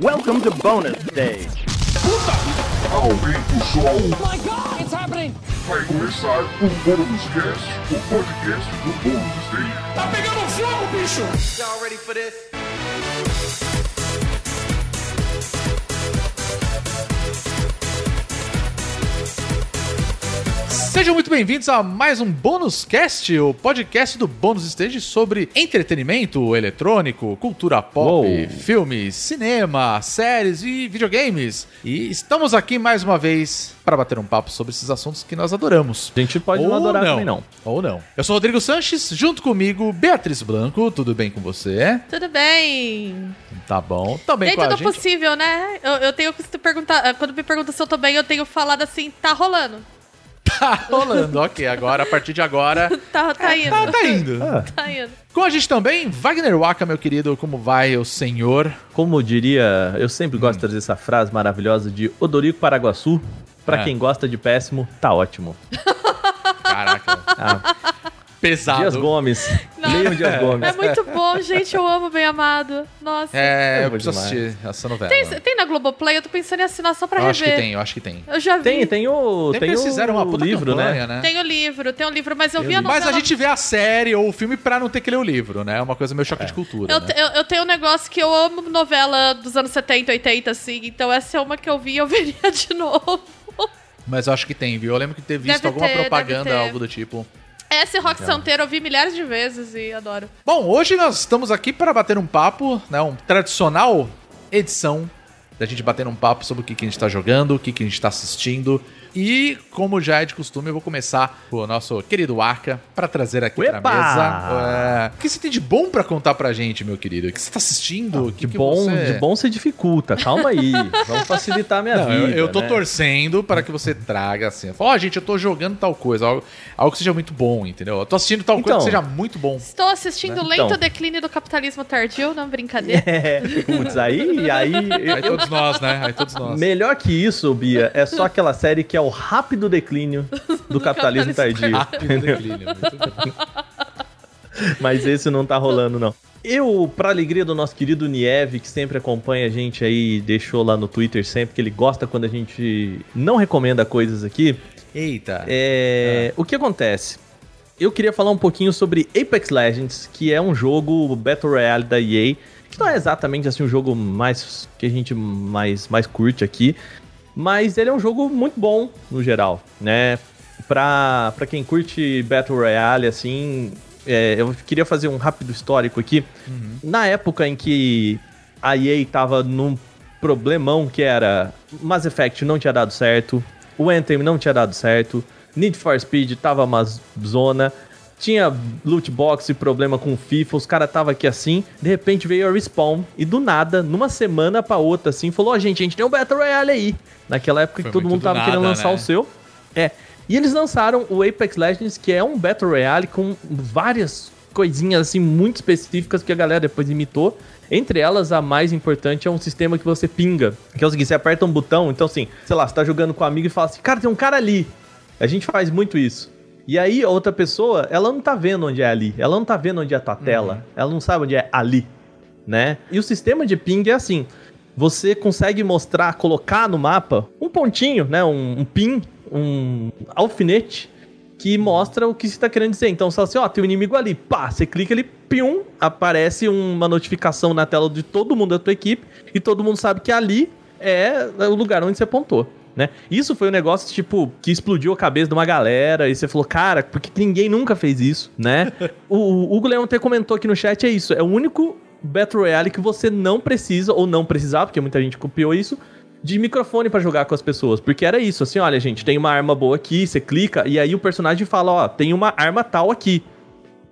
Welcome to bonus stage. Aumenta o som, my god, it's happening! vai começar o Bônus Cast, o podcast do Bônus Stage. Tá pegando fogo, bicho! Y'all ready for this? Sejam muito bem-vindos a mais um Bônus Cast, o podcast do Bônus Stage sobre entretenimento eletrônico, cultura pop, Uou. filmes, cinema, séries e videogames. E estamos aqui mais uma vez para bater um papo sobre esses assuntos que nós adoramos. A gente pode não Ou adorar também, não. Ou não. Eu sou o Rodrigo Sanches, junto comigo, Beatriz Blanco. Tudo bem com você? Tudo bem. Tá bom. Também Nem com a tudo gente. possível, né? Eu, eu tenho que perguntar. Quando me perguntam se eu tô bem, eu tenho falado assim, tá rolando. Tá rolando, ok. Agora, a partir de agora, Tá, tá indo. tá, tá indo. Tá indo. Com a gente também, Wagner Waka, meu querido, como vai o senhor? Como diria, eu sempre gosto de trazer essa frase maravilhosa de Odorico Paraguaçu. Pra É. quem gosta de péssimo, tá ótimo. Caraca, Ah, pesado. Dias Gomes. Nossa. Leiam Dias Gomes. É muito bom, gente. Eu amo Bem Amado. Nossa. É, É eu bom preciso demais. assistir essa novela. Tem, tem na Globoplay? Eu tô pensando em assinar só pra eu acho que rever. tem, eu acho que tem. Eu já vi. Tem, tem o. Tem eles o fizeram uma puta livro, campanha, né? né? Tem o livro, tem o livro, mas eu, vi a Mas novela. a gente vê a série ou o filme pra não ter que ler o livro, né? É uma coisa meio choque de cultura, Eu, né? eu, eu tenho um negócio que eu amo novela dos anos 70, 80, assim. Então essa é uma que eu vi e eu veria de novo. Mas eu acho que tem, viu? Eu lembro que ter visto Deve alguma ter, propaganda, algo do tipo. Essa e Rock Santeiro eu vi milhares de vezes e adoro. Bom, hoje nós estamos aqui para bater um papo, né? Um tradicional edição da gente bater um papo sobre o que, que a gente tá jogando, o que, que a gente tá assistindo. E, como já é de costume, eu vou começar com o nosso querido Arca para trazer aqui pra Uepa! mesa. É, o que você tem de bom para contar pra gente, meu querido? O que você tá assistindo? O que De que bom, você... de bom você dificulta. Calma aí. Vamos facilitar a minha Não, eu, vida. eu tô né? torcendo para que você traga assim. Ó, gente, eu tô jogando tal coisa, algo, algo que seja muito bom, entendeu? Eu tô assistindo tal coisa Então. que seja muito bom. Estou assistindo Né? Lento Então. Declínio do Capitalismo Tardio, não brincadeira. É, putz, aí, aí. Aí todos nós, né? Aí todos nós. Melhor que isso, Bia, é só aquela série que é o rápido declínio do capitalismo tardio. Rápido declínio. Mas esse não tá rolando, não. Eu, pra alegria do nosso querido Nieve, que sempre acompanha a gente aí, deixou lá no Twitter sempre, que ele gosta quando a gente não recomenda coisas aqui. Eita. É, O que acontece? Eu queria falar um pouquinho sobre Apex Legends, que é um jogo Battle Royale da EA, que não é exatamente assim um jogo mais que a gente mais, mais curte aqui, mas ele é um jogo muito bom no geral, né? Pra, pra quem curte Battle Royale, assim, é, eu queria fazer um rápido histórico aqui. Na época em que a EA tava num problemão que era Mass Effect não tinha dado certo, o Anthem não tinha dado certo, Need for Speed tava uma zona, tinha loot box e problema com FIFA, os caras tava aqui assim, de repente veio a Respawn e do nada, numa semana pra outra assim, falou, ó gente, a gente tem um Battle Royale aí. Naquela época Foi que todo mundo do tava nada, querendo lançar né? o seu. É. E eles lançaram o Apex Legends, que é um Battle Royale com várias coisinhas assim muito específicas que a galera depois imitou. Entre elas, a mais importante é um sistema que você pinga. Que é o seguinte, você aperta um botão, então assim, sei lá, você tá jogando com um amigo e fala assim, cara, tem um cara ali. A gente faz muito isso. E aí, a outra pessoa, ela não tá vendo onde é ali. Ela não tá vendo onde é a tua tela. Ela não sabe onde é ali, né? E o sistema de ping é assim. Você consegue mostrar, colocar no mapa um pontinho, né? Um, um pin, um alfinete que mostra o que você tá querendo dizer. Então, você fala assim, ó, tem um inimigo ali. Pá, você clica ali, pium, aparece uma notificação na tela de todo mundo da tua equipe e todo mundo sabe que ali é o lugar onde você apontou. Né? Isso foi um negócio, tipo, que explodiu a cabeça de uma galera, e você falou, cara, por que ninguém nunca fez isso, né? o, o Hugo Leão até comentou aqui no chat, é isso, é o único Battle Royale que você não precisa, ou não precisava, porque muita gente copiou isso, de microfone pra jogar com as pessoas. Porque era isso, assim, olha, gente, tem uma arma boa aqui, você clica, e aí o personagem fala, ó, tem uma arma tal aqui.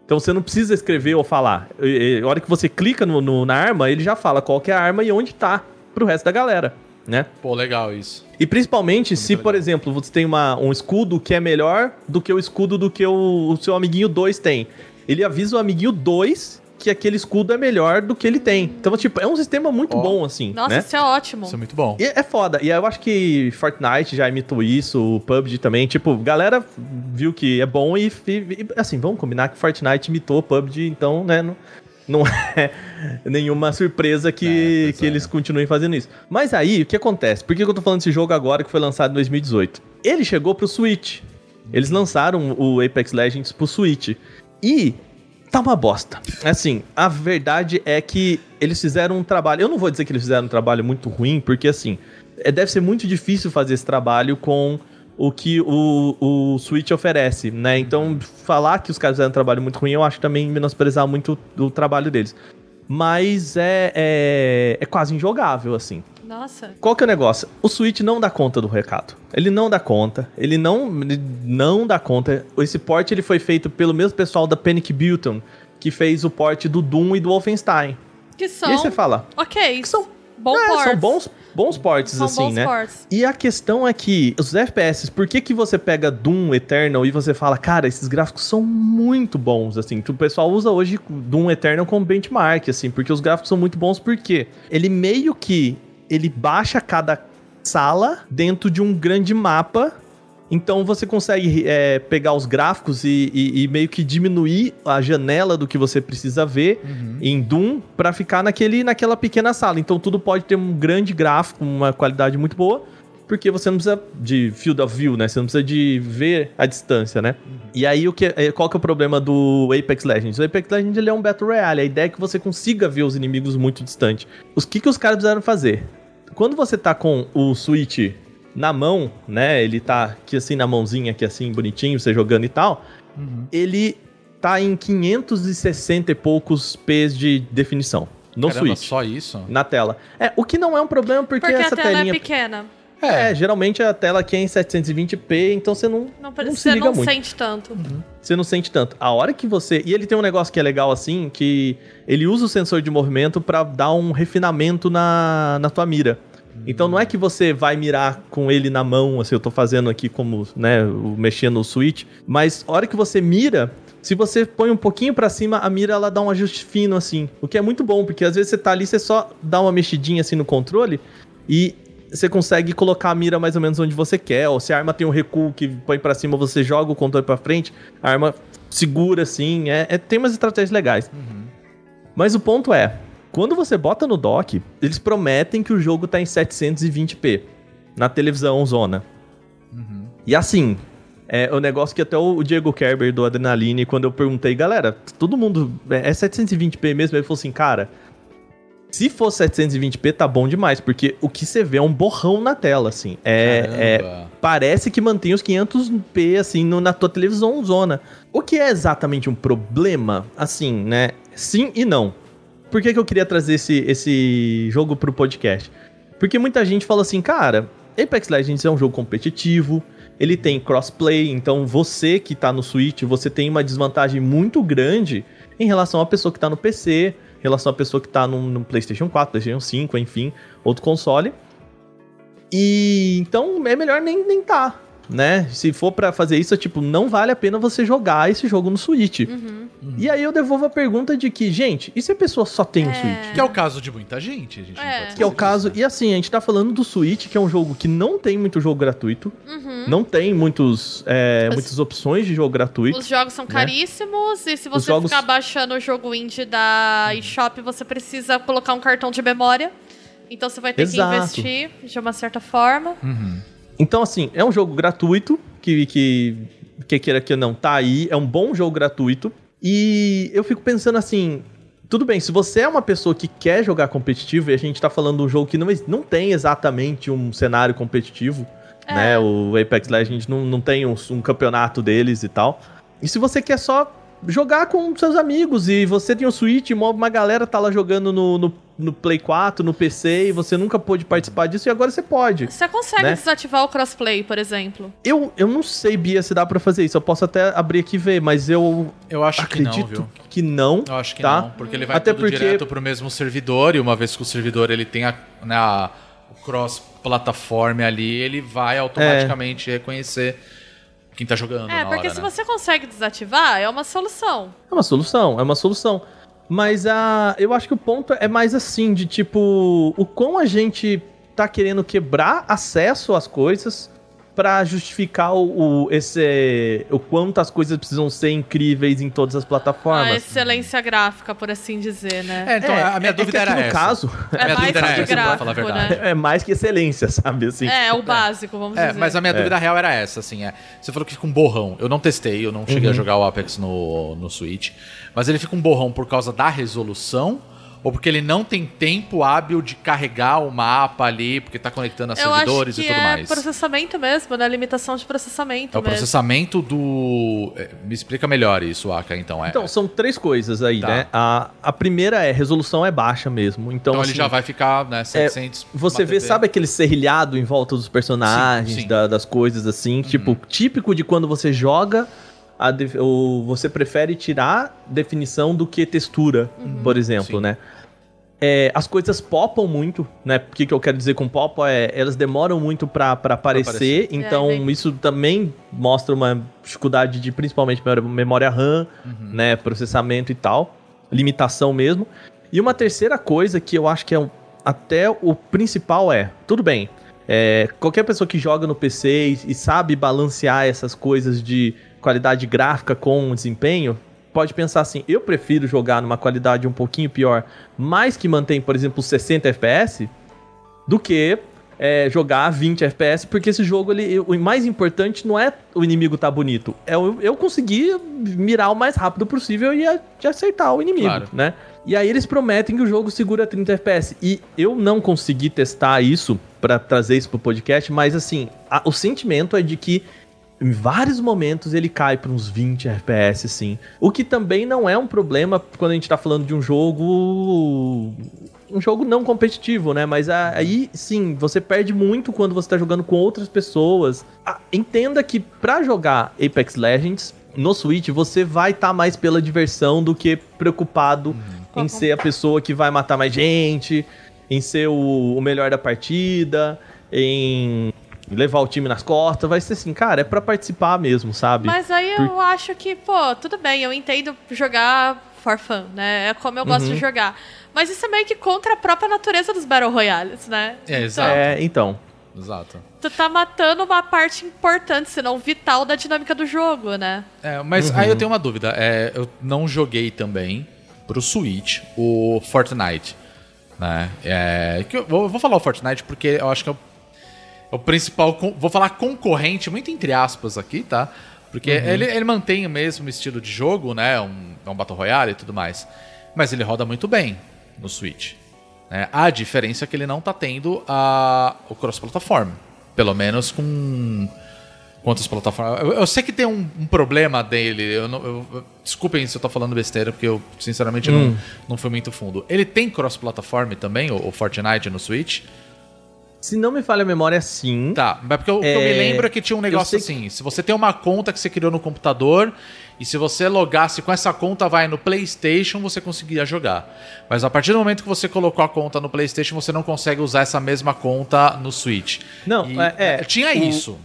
Então você não precisa escrever ou falar. E- e- A hora que você clica no, no- na arma, ele já fala qual que é a arma e onde tá pro resto da galera, né? Pô, legal isso. E principalmente se, legal. por exemplo, você tem uma, um escudo que é melhor do que o escudo do que o, o seu amiguinho 2 tem. Ele avisa o amiguinho 2 que aquele escudo é melhor do que ele tem. Então, tipo, é um sistema muito Ó. bom, assim, Nossa, né? isso é ótimo. Isso é muito bom. E é foda. E eu acho que Fortnite já imitou isso, o PUBG também. Tipo, galera viu que é bom e, e- e, assim, vamos combinar que Fortnite imitou o PUBG, então, né? não- não é nenhuma surpresa que, É, que é. eles continuem fazendo isso. Mas aí, o que acontece? Por que que eu tô falando desse jogo agora que foi lançado em 2018? Ele chegou pro Switch. Eles lançaram o Apex Legends pro Switch. E tá uma bosta. Assim, a verdade é que eles fizeram um trabalho. Eu não vou dizer que eles fizeram um trabalho muito ruim, porque assim, é, deve ser muito difícil fazer esse trabalho com o que o, o Switch oferece, né? Então, falar que os caras fizeram um trabalho muito ruim, eu acho também menosprezar muito o trabalho deles. Mas é, é, é quase injogável, assim. Nossa. Qual que é o negócio? O Switch não dá conta do recado. Ele não dá conta. Ele não, ele não dá conta. Esse port ele foi feito pelo mesmo pessoal da Panic Button, que fez o port do Doom e do Wolfenstein. Que são. E aí você fala, Ok. que são, Bom é, ports. são bons, bons ports, São assim, bons né? ports. E a questão é que os FPS, por que, que você pega Doom Eternal e você fala, cara, esses gráficos são muito bons, assim, o pessoal usa hoje Doom Eternal como benchmark, assim, porque os gráficos são muito bons, porque ele meio que, ele baixa cada sala dentro de um grande mapa, então você consegue é, pegar os gráficos e, e- e meio que diminuir a janela do que você precisa ver em Doom pra ficar naquele, naquela pequena sala. Então tudo pode ter um grande gráfico, uma qualidade muito boa, porque você não precisa de field of view, né? Você não precisa de ver a distância, né? E aí o que, é- qual que é o problema do Apex Legends? O Apex Legends ele é um Battle Royale, a ideia é que você consiga ver os inimigos muito distante. Os que, que os caras precisaram fazer? Quando você tá com o Switch na mão, né? Ele tá aqui assim na mãozinha, aqui assim, bonitinho, você jogando e tal. Ele tá em 560 e poucos P's de definição. No Caramba, Switch. só isso? Na tela. É, o que não é um problema porque, Porque essa a tela telinha. é pequena. É, geralmente a tela aqui é em 720p, então você não, Não, não precisa, se você liga não muito. sente tanto. Você não sente tanto. A hora que você. E ele tem um negócio que é legal assim, que ele usa o sensor de movimento pra dar um refinamento na, na tua mira. Então não é que você vai mirar com ele na mão, assim, eu tô fazendo aqui como, né, mexendo no switch, mas a hora que você mira, se você põe um pouquinho pra cima, a mira ela dá um ajuste fino assim, o que é muito bom, porque às vezes você tá ali, você só dá uma mexidinha assim no controle e você consegue colocar a mira mais ou menos onde você quer, ou se a arma tem um recuo que põe pra cima, você joga o controle pra frente, a arma segura assim, é, é- tem umas estratégias legais. Mas o ponto é, quando você bota no dock, eles prometem que o jogo tá em 720p na televisão zona. E assim, é o negócio que até o Diego Kerber do Adrenaline, quando eu perguntei, galera, todo mundo é é 720p mesmo? Ele falou assim, cara, se for 720p tá bom demais, porque o que você vê é um borrão na tela, assim. É, é, parece que mantém os 500p assim no- na tua televisão zona. O que é exatamente um problema? Assim, né? Sim e não. Por que, que eu queria trazer esse, esse jogo pro podcast? Porque muita gente fala assim, cara, Apex Legends é um jogo competitivo, ele tem crossplay, então você que tá no Switch, você tem uma desvantagem muito grande em relação à pessoa que tá no PC, em relação à pessoa que tá no, PlayStation 4, PlayStation 5, enfim, outro console. E então é melhor nem, nem tá, né? Se for pra fazer isso, é tipo, não vale a pena você jogar esse jogo no Switch. E aí eu devolvo a pergunta de que, gente, e se a pessoa só tem um Switch? Que é o caso de muita gente. A gente não É. pode Que é o caso. disso, né? E assim, a gente tá falando do Switch, que é um jogo que não tem muito jogo gratuito. Não tem muitos, é, Os- muitas opções de jogo gratuito. Os jogos são né? caríssimos e se você jogos- ficar baixando o jogo indie da eShop, você precisa colocar um cartão de memória. Então você vai ter Exato. que investir de uma certa forma. Então, assim, é um jogo gratuito, que, que, que queira que não tá aí. É um bom jogo gratuito. E eu fico pensando assim. Tudo bem, se você é uma pessoa que quer jogar competitivo, e a gente tá falando de um jogo que não, não tem exatamente um cenário competitivo, É. né? O Apex Legends não, não tem um, um campeonato deles e tal. E se você quer só jogar com seus amigos e você tem um Switch, uma uma galera tá lá jogando no, no, no Play 4, no PC, e você nunca pôde participar disso, e agora você pode. Você consegue Né? desativar o crossplay, por exemplo. Eu, eu não sei, Bia, se dá pra fazer isso. Eu posso até abrir aqui e ver, mas eu Eu acho que não, acredito viu? que não. Eu acho que tá? não, porque ele vai Até tudo porque- direto pro mesmo servidor, e uma vez que o servidor ele tem a, né, a- o cross-plataforma ali, ele vai automaticamente reconhecer quem tá jogando É, na porque hora, se né? você consegue desativar, é uma solução. É uma solução, é uma solução. Mas a, eu acho que o ponto é mais assim, de tipo, o quão a gente tá querendo quebrar acesso às coisas pra justificar o, o- esse o quanto as coisas precisam ser incríveis em todas as A plataformas. excelência gráfica, por assim dizer, né? É, então, a minha é dúvida que aqui era no essa. caso A minha É mais dúvida era que essa, pra gráfico, falar a verdade. né? é mais que excelência, sabe assim. É, é o básico, vamos É, dizer. mas a minha dúvida real era essa, assim, é. Você falou que fica um borrão. Eu não testei, eu não cheguei a jogar o Apex no, no Switch. Mas ele fica um borrão por causa da resolução ou porque ele não tem tempo hábil de carregar o mapa ali, porque tá conectando a Eu acho servidores que e tudo é mais. processamento mesmo, né? Limitação de processamento É o mesmo. processamento do. é, Me explica melhor isso, Aka, então. É, Então, são três coisas aí, Tá. né? A, a primeira é resolução é baixa mesmo. Então, então ele assim, já vai ficar, né, 700. Você uma vê, TV. sabe aquele serrilhado em volta dos personagens, Sim, sim. da- das coisas assim? Tipo, típico de quando você joga, a ou você prefere tirar definição do que textura, por exemplo, Sim. né? É, as coisas popam muito, né? O que, que eu quero dizer com pop é elas demoram muito pra, pra aparecer, aparecer. então É, bem- isso também mostra uma dificuldade de principalmente memória, RAM, né? Processamento e tal, limitação mesmo. E uma terceira coisa que eu acho que é um- até o principal é, tudo bem, é, qualquer pessoa que joga no PC e, e sabe balancear essas coisas de qualidade gráfica com desempenho, pode pensar assim, eu prefiro jogar numa qualidade um pouquinho pior, mas que mantém, por exemplo, 60 FPS, do que é, jogar a 20 FPS, porque esse jogo, ele, o mais importante não é o inimigo tá bonito, é eu, eu conseguir mirar o mais rápido possível e, a- e acertar o inimigo, Claro. né? E aí eles prometem que o jogo segura 30 FPS. E eu não consegui testar isso pra trazer isso pro podcast, mas assim, a- o sentimento é de que em vários momentos ele cai para uns 20 FPS, sim. O que também não é um problema quando a gente tá falando de um jogo. Um jogo não competitivo, né? Mas aí sim, você perde muito quando você tá jogando com outras pessoas. Ah, entenda que pra jogar Apex Legends no Switch, você vai estar mais pela diversão do que preocupado em ser a pessoa que vai matar mais gente, em ser o, o melhor da partida, em levar o time nas costas. Vai ser assim, cara, é pra participar mesmo, sabe? Mas aí eu acho que, pô, tudo bem, eu entendo jogar for fun, né? É como eu gosto Uhum. de jogar. Mas isso é meio que contra a própria natureza dos Battle Royales, né? É, exato. É, então. Exato. Tu tá matando uma parte importante, se não vital, da dinâmica do jogo, né? É, mas aí eu tenho uma dúvida. É, eu não joguei também pro Switch o Fortnite. Né? É, que eu, vou, eu vou falar o Fortnite porque eu acho que é o, é o principal. Vou falar concorrente, muito entre aspas aqui, tá? Porque ele, ele mantém o mesmo estilo de jogo, né? Um, é um Battle Royale e tudo mais. Mas ele roda muito bem no Switch. né? A diferença é que ele não tá tendo a, o cross-plataforma. Pelo menos com quantas plataformas. Eu, eu sei que tem um, um problema dele. Eu não, eu- eu- desculpem se eu tô falando besteira, porque eu, sinceramente, não, não fui muito fundo. Ele tem cross-plataforma também, o, o Fortnite no Switch? Se não me falha a memória, sim. Tá, mas porque o que eu me É, lembro é que tinha um negócio assim: se você tem uma conta que você criou no computador. E se você logasse com essa conta, vai no PlayStation, você conseguiria jogar. Mas a partir do momento que você colocou a conta no PlayStation, você não consegue usar essa mesma conta no Switch. Não, E, é- é, tinha o- isso.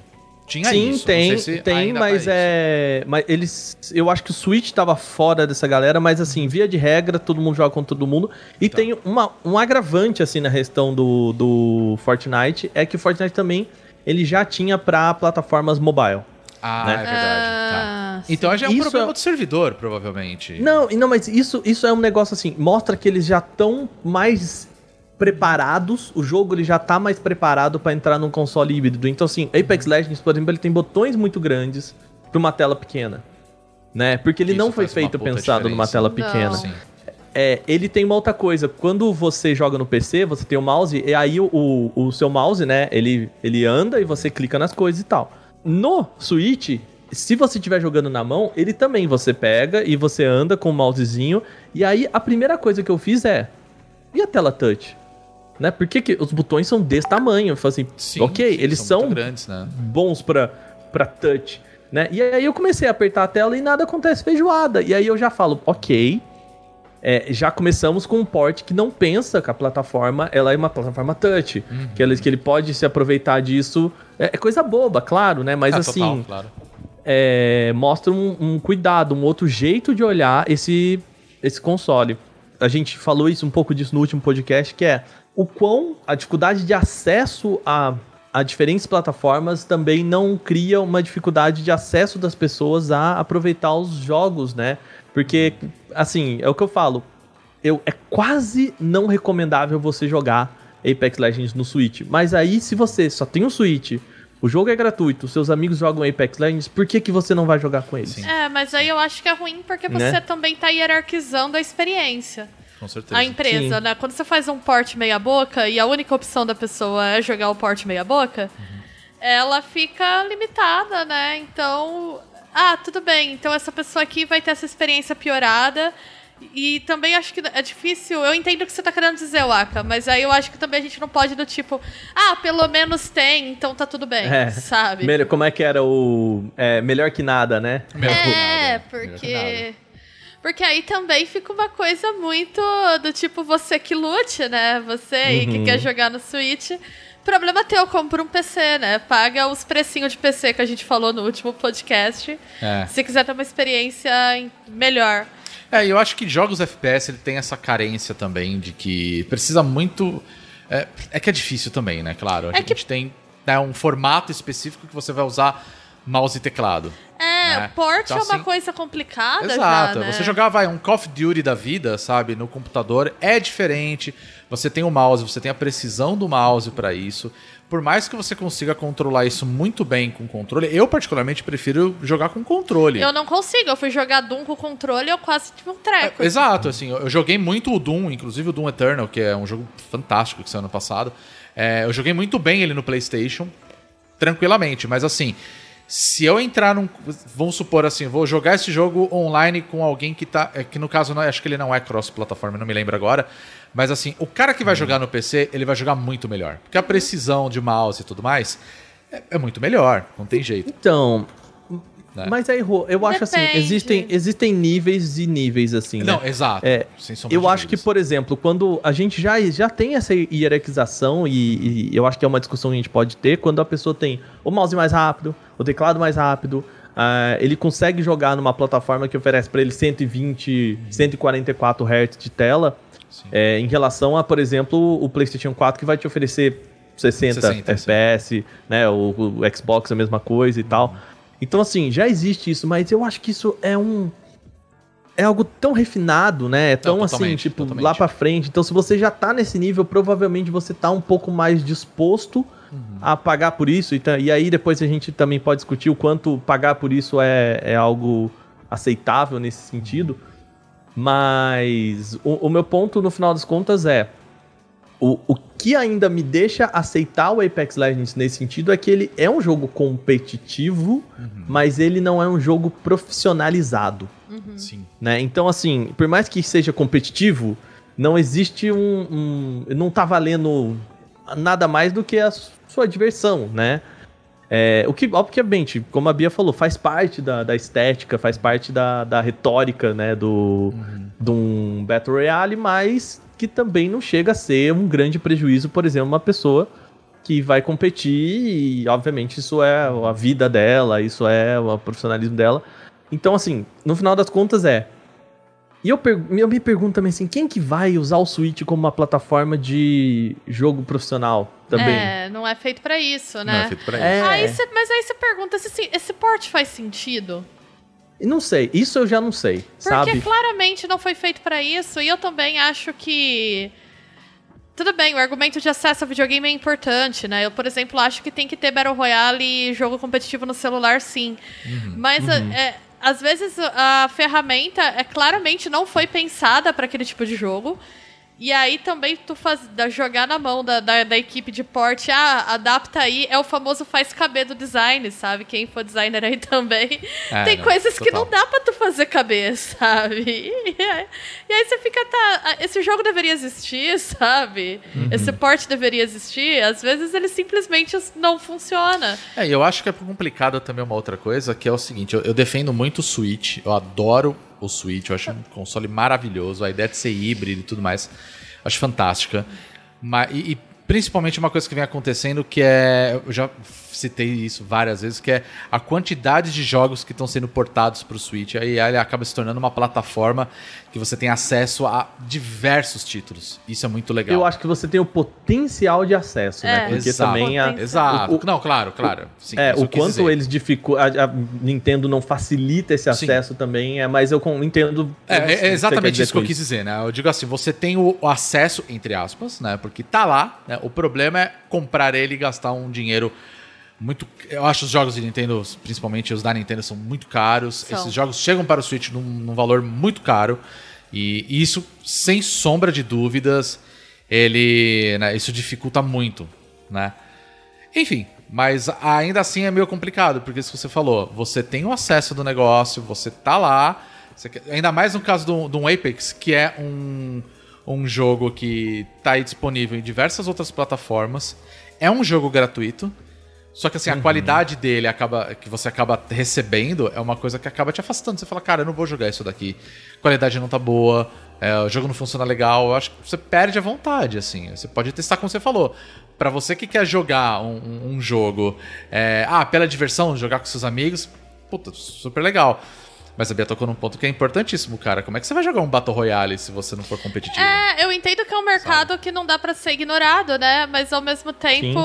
Tinha Sim, isso. tem, Não sei se tem, ainda tá mas isso. é. Mas eles. Eu acho que o Switch tava fora dessa galera, mas assim, via de regra, todo mundo joga contra todo mundo. E Tá. tem uma, um agravante, assim, na questão do, do Fortnite, é que o Fortnite também ele já tinha pra plataformas mobile. Ah, né? é verdade. Ah, tá. Então já é um Isso problema é- do servidor, provavelmente. Não, e não, mas isso, isso é um negócio assim, mostra que eles já estão mais preparados, o jogo ele já tá mais preparado pra entrar num console híbrido. Então assim, Apex Legends, por exemplo, ele tem botões muito grandes pra uma tela pequena, né? Porque ele Isso não foi feito pensado numa diferença. tela Não. pequena. É, ele tem uma outra coisa. Quando você joga no PC, você tem o mouse, e aí o, o, o seu mouse, né? Ele, ele anda e você clica nas coisas e tal. No Switch, se você estiver jogando na mão, ele também você pega e você anda com o mousezinho. E aí a primeira coisa que eu fiz é. E a tela touch? Né? Por que, que os botões são desse tamanho? Eu assim, Sim, ok, sim, eles são são, grandes, né? bons pra, pra touch, né? E aí eu comecei a apertar a tela e nada acontece feijoada. E aí eu já falo, ok, é, já começamos com um port que não pensa que a plataforma ela é uma plataforma touch, Uhum. que, ele, que ele pode se aproveitar disso. É, é coisa boba, claro, né? Mas Ah, assim, total, claro. é, mostra um, um cuidado, um outro jeito de olhar esse, esse console. A gente falou isso um pouco disso no último podcast, que é o quão a dificuldade de acesso a, a diferentes plataformas também não cria uma dificuldade de acesso das pessoas a aproveitar os jogos, né? Porque, assim, é o que eu falo. Eu, é quase não recomendável você jogar Apex Legends no Switch. Mas aí, se você só tem um Switch, o jogo é gratuito, seus amigos jogam Apex Legends, por que, que você não vai jogar com eles? É, mas aí eu acho que é ruim porque Né? você também tá hierarquizando a experiência. Com certeza. A empresa, Sim. né? Quando você faz um port meia boca e a única opção da pessoa é jogar o port meia boca, ela fica limitada, né? Então, ah, tudo bem. Então essa pessoa aqui vai ter essa experiência piorada. E também acho que é difícil. Eu entendo o que você tá querendo dizer, Waka, mas aí eu acho que também a gente não pode do tipo, ah, pelo menos tem, então tá tudo bem, É, sabe? Melhor- como é que era o. é, melhor que nada, né? Melhor É, que porque. nada. Porque aí também fica uma coisa muito do tipo você que lute, né? Você aí Uhum. que quer jogar no Switch. Problema teu, compra um PC, né? Paga os precinhos de PC que a gente falou no último podcast. É. Se quiser ter uma experiência melhor. É, eu acho que jogos FPS ele tem essa carência também de que precisa muito. É, é que é difícil também, né? Claro. A É gente que- tem né, um formato específico que você vai usar mouse e teclado. É, né? port Então, é uma assim, coisa complicada Exato. já, né? Você jogar vai, um Call of Duty da vida, sabe, no computador é diferente. Você tem o mouse, você tem a precisão do mouse pra isso. Por mais que você consiga controlar isso muito bem com controle, eu particularmente prefiro jogar com controle. Eu não consigo. Eu fui jogar Doom com o controle e eu quase tive um treco. É, Exato, assim, eu joguei muito o Doom, inclusive o Doom Eternal, que é um jogo fantástico que saiu ano passado. É, eu joguei muito bem ele no PlayStation, tranquilamente, mas assim, se eu entrar num. Vamos supor assim, vou jogar esse jogo online com alguém que tá. é, Que no caso, não, acho que ele não é cross-plataforma, não me lembro agora. Mas assim, o cara que vai jogar no PC, ele vai jogar muito melhor. Porque a precisão de mouse e tudo mais é, é muito melhor, não tem jeito. Então. Né? Mas aí, Rô, eu acho assim, existem, existem níveis e níveis, assim, né? Não, exato. É, eu acho que, por exemplo, quando a gente já, já tem essa hierarquização, e, e eu acho que é uma discussão que a gente pode ter, quando a pessoa tem o mouse mais rápido, o teclado mais rápido, ah, ele consegue jogar numa plataforma que oferece para ele 120, 144 Hz de tela, é, em relação a, por exemplo, o PlayStation 4 que vai te oferecer 60, 60, FPS, né? O, o Xbox é a mesma coisa e tal. Então, assim, já existe isso, mas eu acho que isso é um. É algo tão refinado, né? É tão assim, totalmente, tipo, totalmente. lá pra frente. Então, se você já tá nesse nível, provavelmente você tá um pouco mais disposto Uhum. a pagar por isso. E, e aí depois a gente também pode discutir o quanto pagar por isso é, é algo aceitável nesse sentido. Mas o, o meu ponto, no final das contas, é. O, o que ainda me deixa aceitar o Apex Legends nesse sentido é que ele é um jogo competitivo, mas ele não é um jogo profissionalizado Sim. né? Então, assim, por mais que seja competitivo, não existe um, um- Não tá valendo nada mais do que a sua diversão, né? É, o que, obviamente, como a Bia falou, faz parte da, da estética, faz parte da, da retórica, né? Do, de um Battle Royale, mas que também não chega a ser um grande prejuízo, por exemplo, uma pessoa que vai competir e, obviamente, isso é a vida dela, isso é o profissionalismo dela. Então, assim, no final das contas é. E eu, eu me pergunto também assim, quem que vai usar o Switch como uma plataforma de jogo profissional também? É, não é feito pra isso, Não né? é feito pra isso. É. Aí cê- mas aí você pergunta se esse, esse port faz sentido? Não sei, isso eu já não sei, Porque sabe? claramente não foi feito pra isso, e eu também acho que. Tudo bem, o argumento de acesso ao videogame é importante, né? Eu, por exemplo, acho que tem que ter Battle Royale e jogo competitivo no celular, sim. Mas a- é, às vezes a ferramenta é claramente não foi pensada pra aquele tipo de jogo. E aí também tu faz, da- jogar na mão da, da, da equipe de porte, ah, adapta aí, é o famoso faz caber do design, sabe? Quem for designer aí também. É, Tem não, coisas que total. não dá pra tu fazer caber, sabe? E, aí- e aí você fica, tá, esse jogo deveria existir, sabe? Uhum. Esse porte deveria existir. Às vezes ele simplesmente não funciona. É, e eu acho que é complicado também uma outra coisa, que é o seguinte, eu, eu defendo muito o Switch, eu adoro o Switch, eu acho um console maravilhoso, a ideia de ser híbrido e tudo mais, acho fantástica. Mas, e, e principalmente uma coisa que vem acontecendo que é. Eu já citei isso várias vezes, que é a quantidade de jogos que estão sendo portados para o Switch. Aí ele acaba se tornando uma plataforma que você tem acesso a diversos títulos. Isso é muito legal. Eu acho que você tem o potencial de acesso, né? É. Porque Exato. também a. Exato. O- o- Não, claro, claro. Sim, é, o quanto dizer. eles dificultam. A, a Nintendo não facilita esse Sim. acesso também, é, mas eu entendo. É, é exatamente isso que eu quis dizer, né? Eu digo assim, você tem o, o acesso, entre aspas, né? Porque tá lá, né? O problema é comprar ele e gastar um dinheiro muito... Eu acho os jogos de Nintendo, principalmente os da Nintendo, são muito caros. São. Esses jogos chegam para o Switch num, num valor muito caro. E, e isso, sem sombra de dúvidas, ele... né, isso dificulta muito, né? Enfim, mas ainda assim é meio complicado, porque se você falou, você tem o acesso do negócio, você tá lá, você quer- ainda mais no caso do, do Apex, que é um, um jogo que tá aí disponível em diversas outras plataformas, é um jogo gratuito, só que assim, a qualidade dele acaba que você acaba recebendo é uma coisa que acaba te afastando. Você fala, cara, eu não vou jogar isso daqui. A qualidade não tá boa, é, o jogo não funciona legal. Eu acho que você perde a vontade, assim. Você pode testar como você falou. Pra você que quer jogar um, um- jogo, é, ah, pela diversão, jogar com seus amigos, puta, super legal. Mas a Bia tocou num ponto que é importantíssimo, cara. Como é que você vai jogar um Battle Royale se você não for competitivo? É, eu entendo que é um mercado que não dá pra ser ignorado, né? Mas ao mesmo tempo.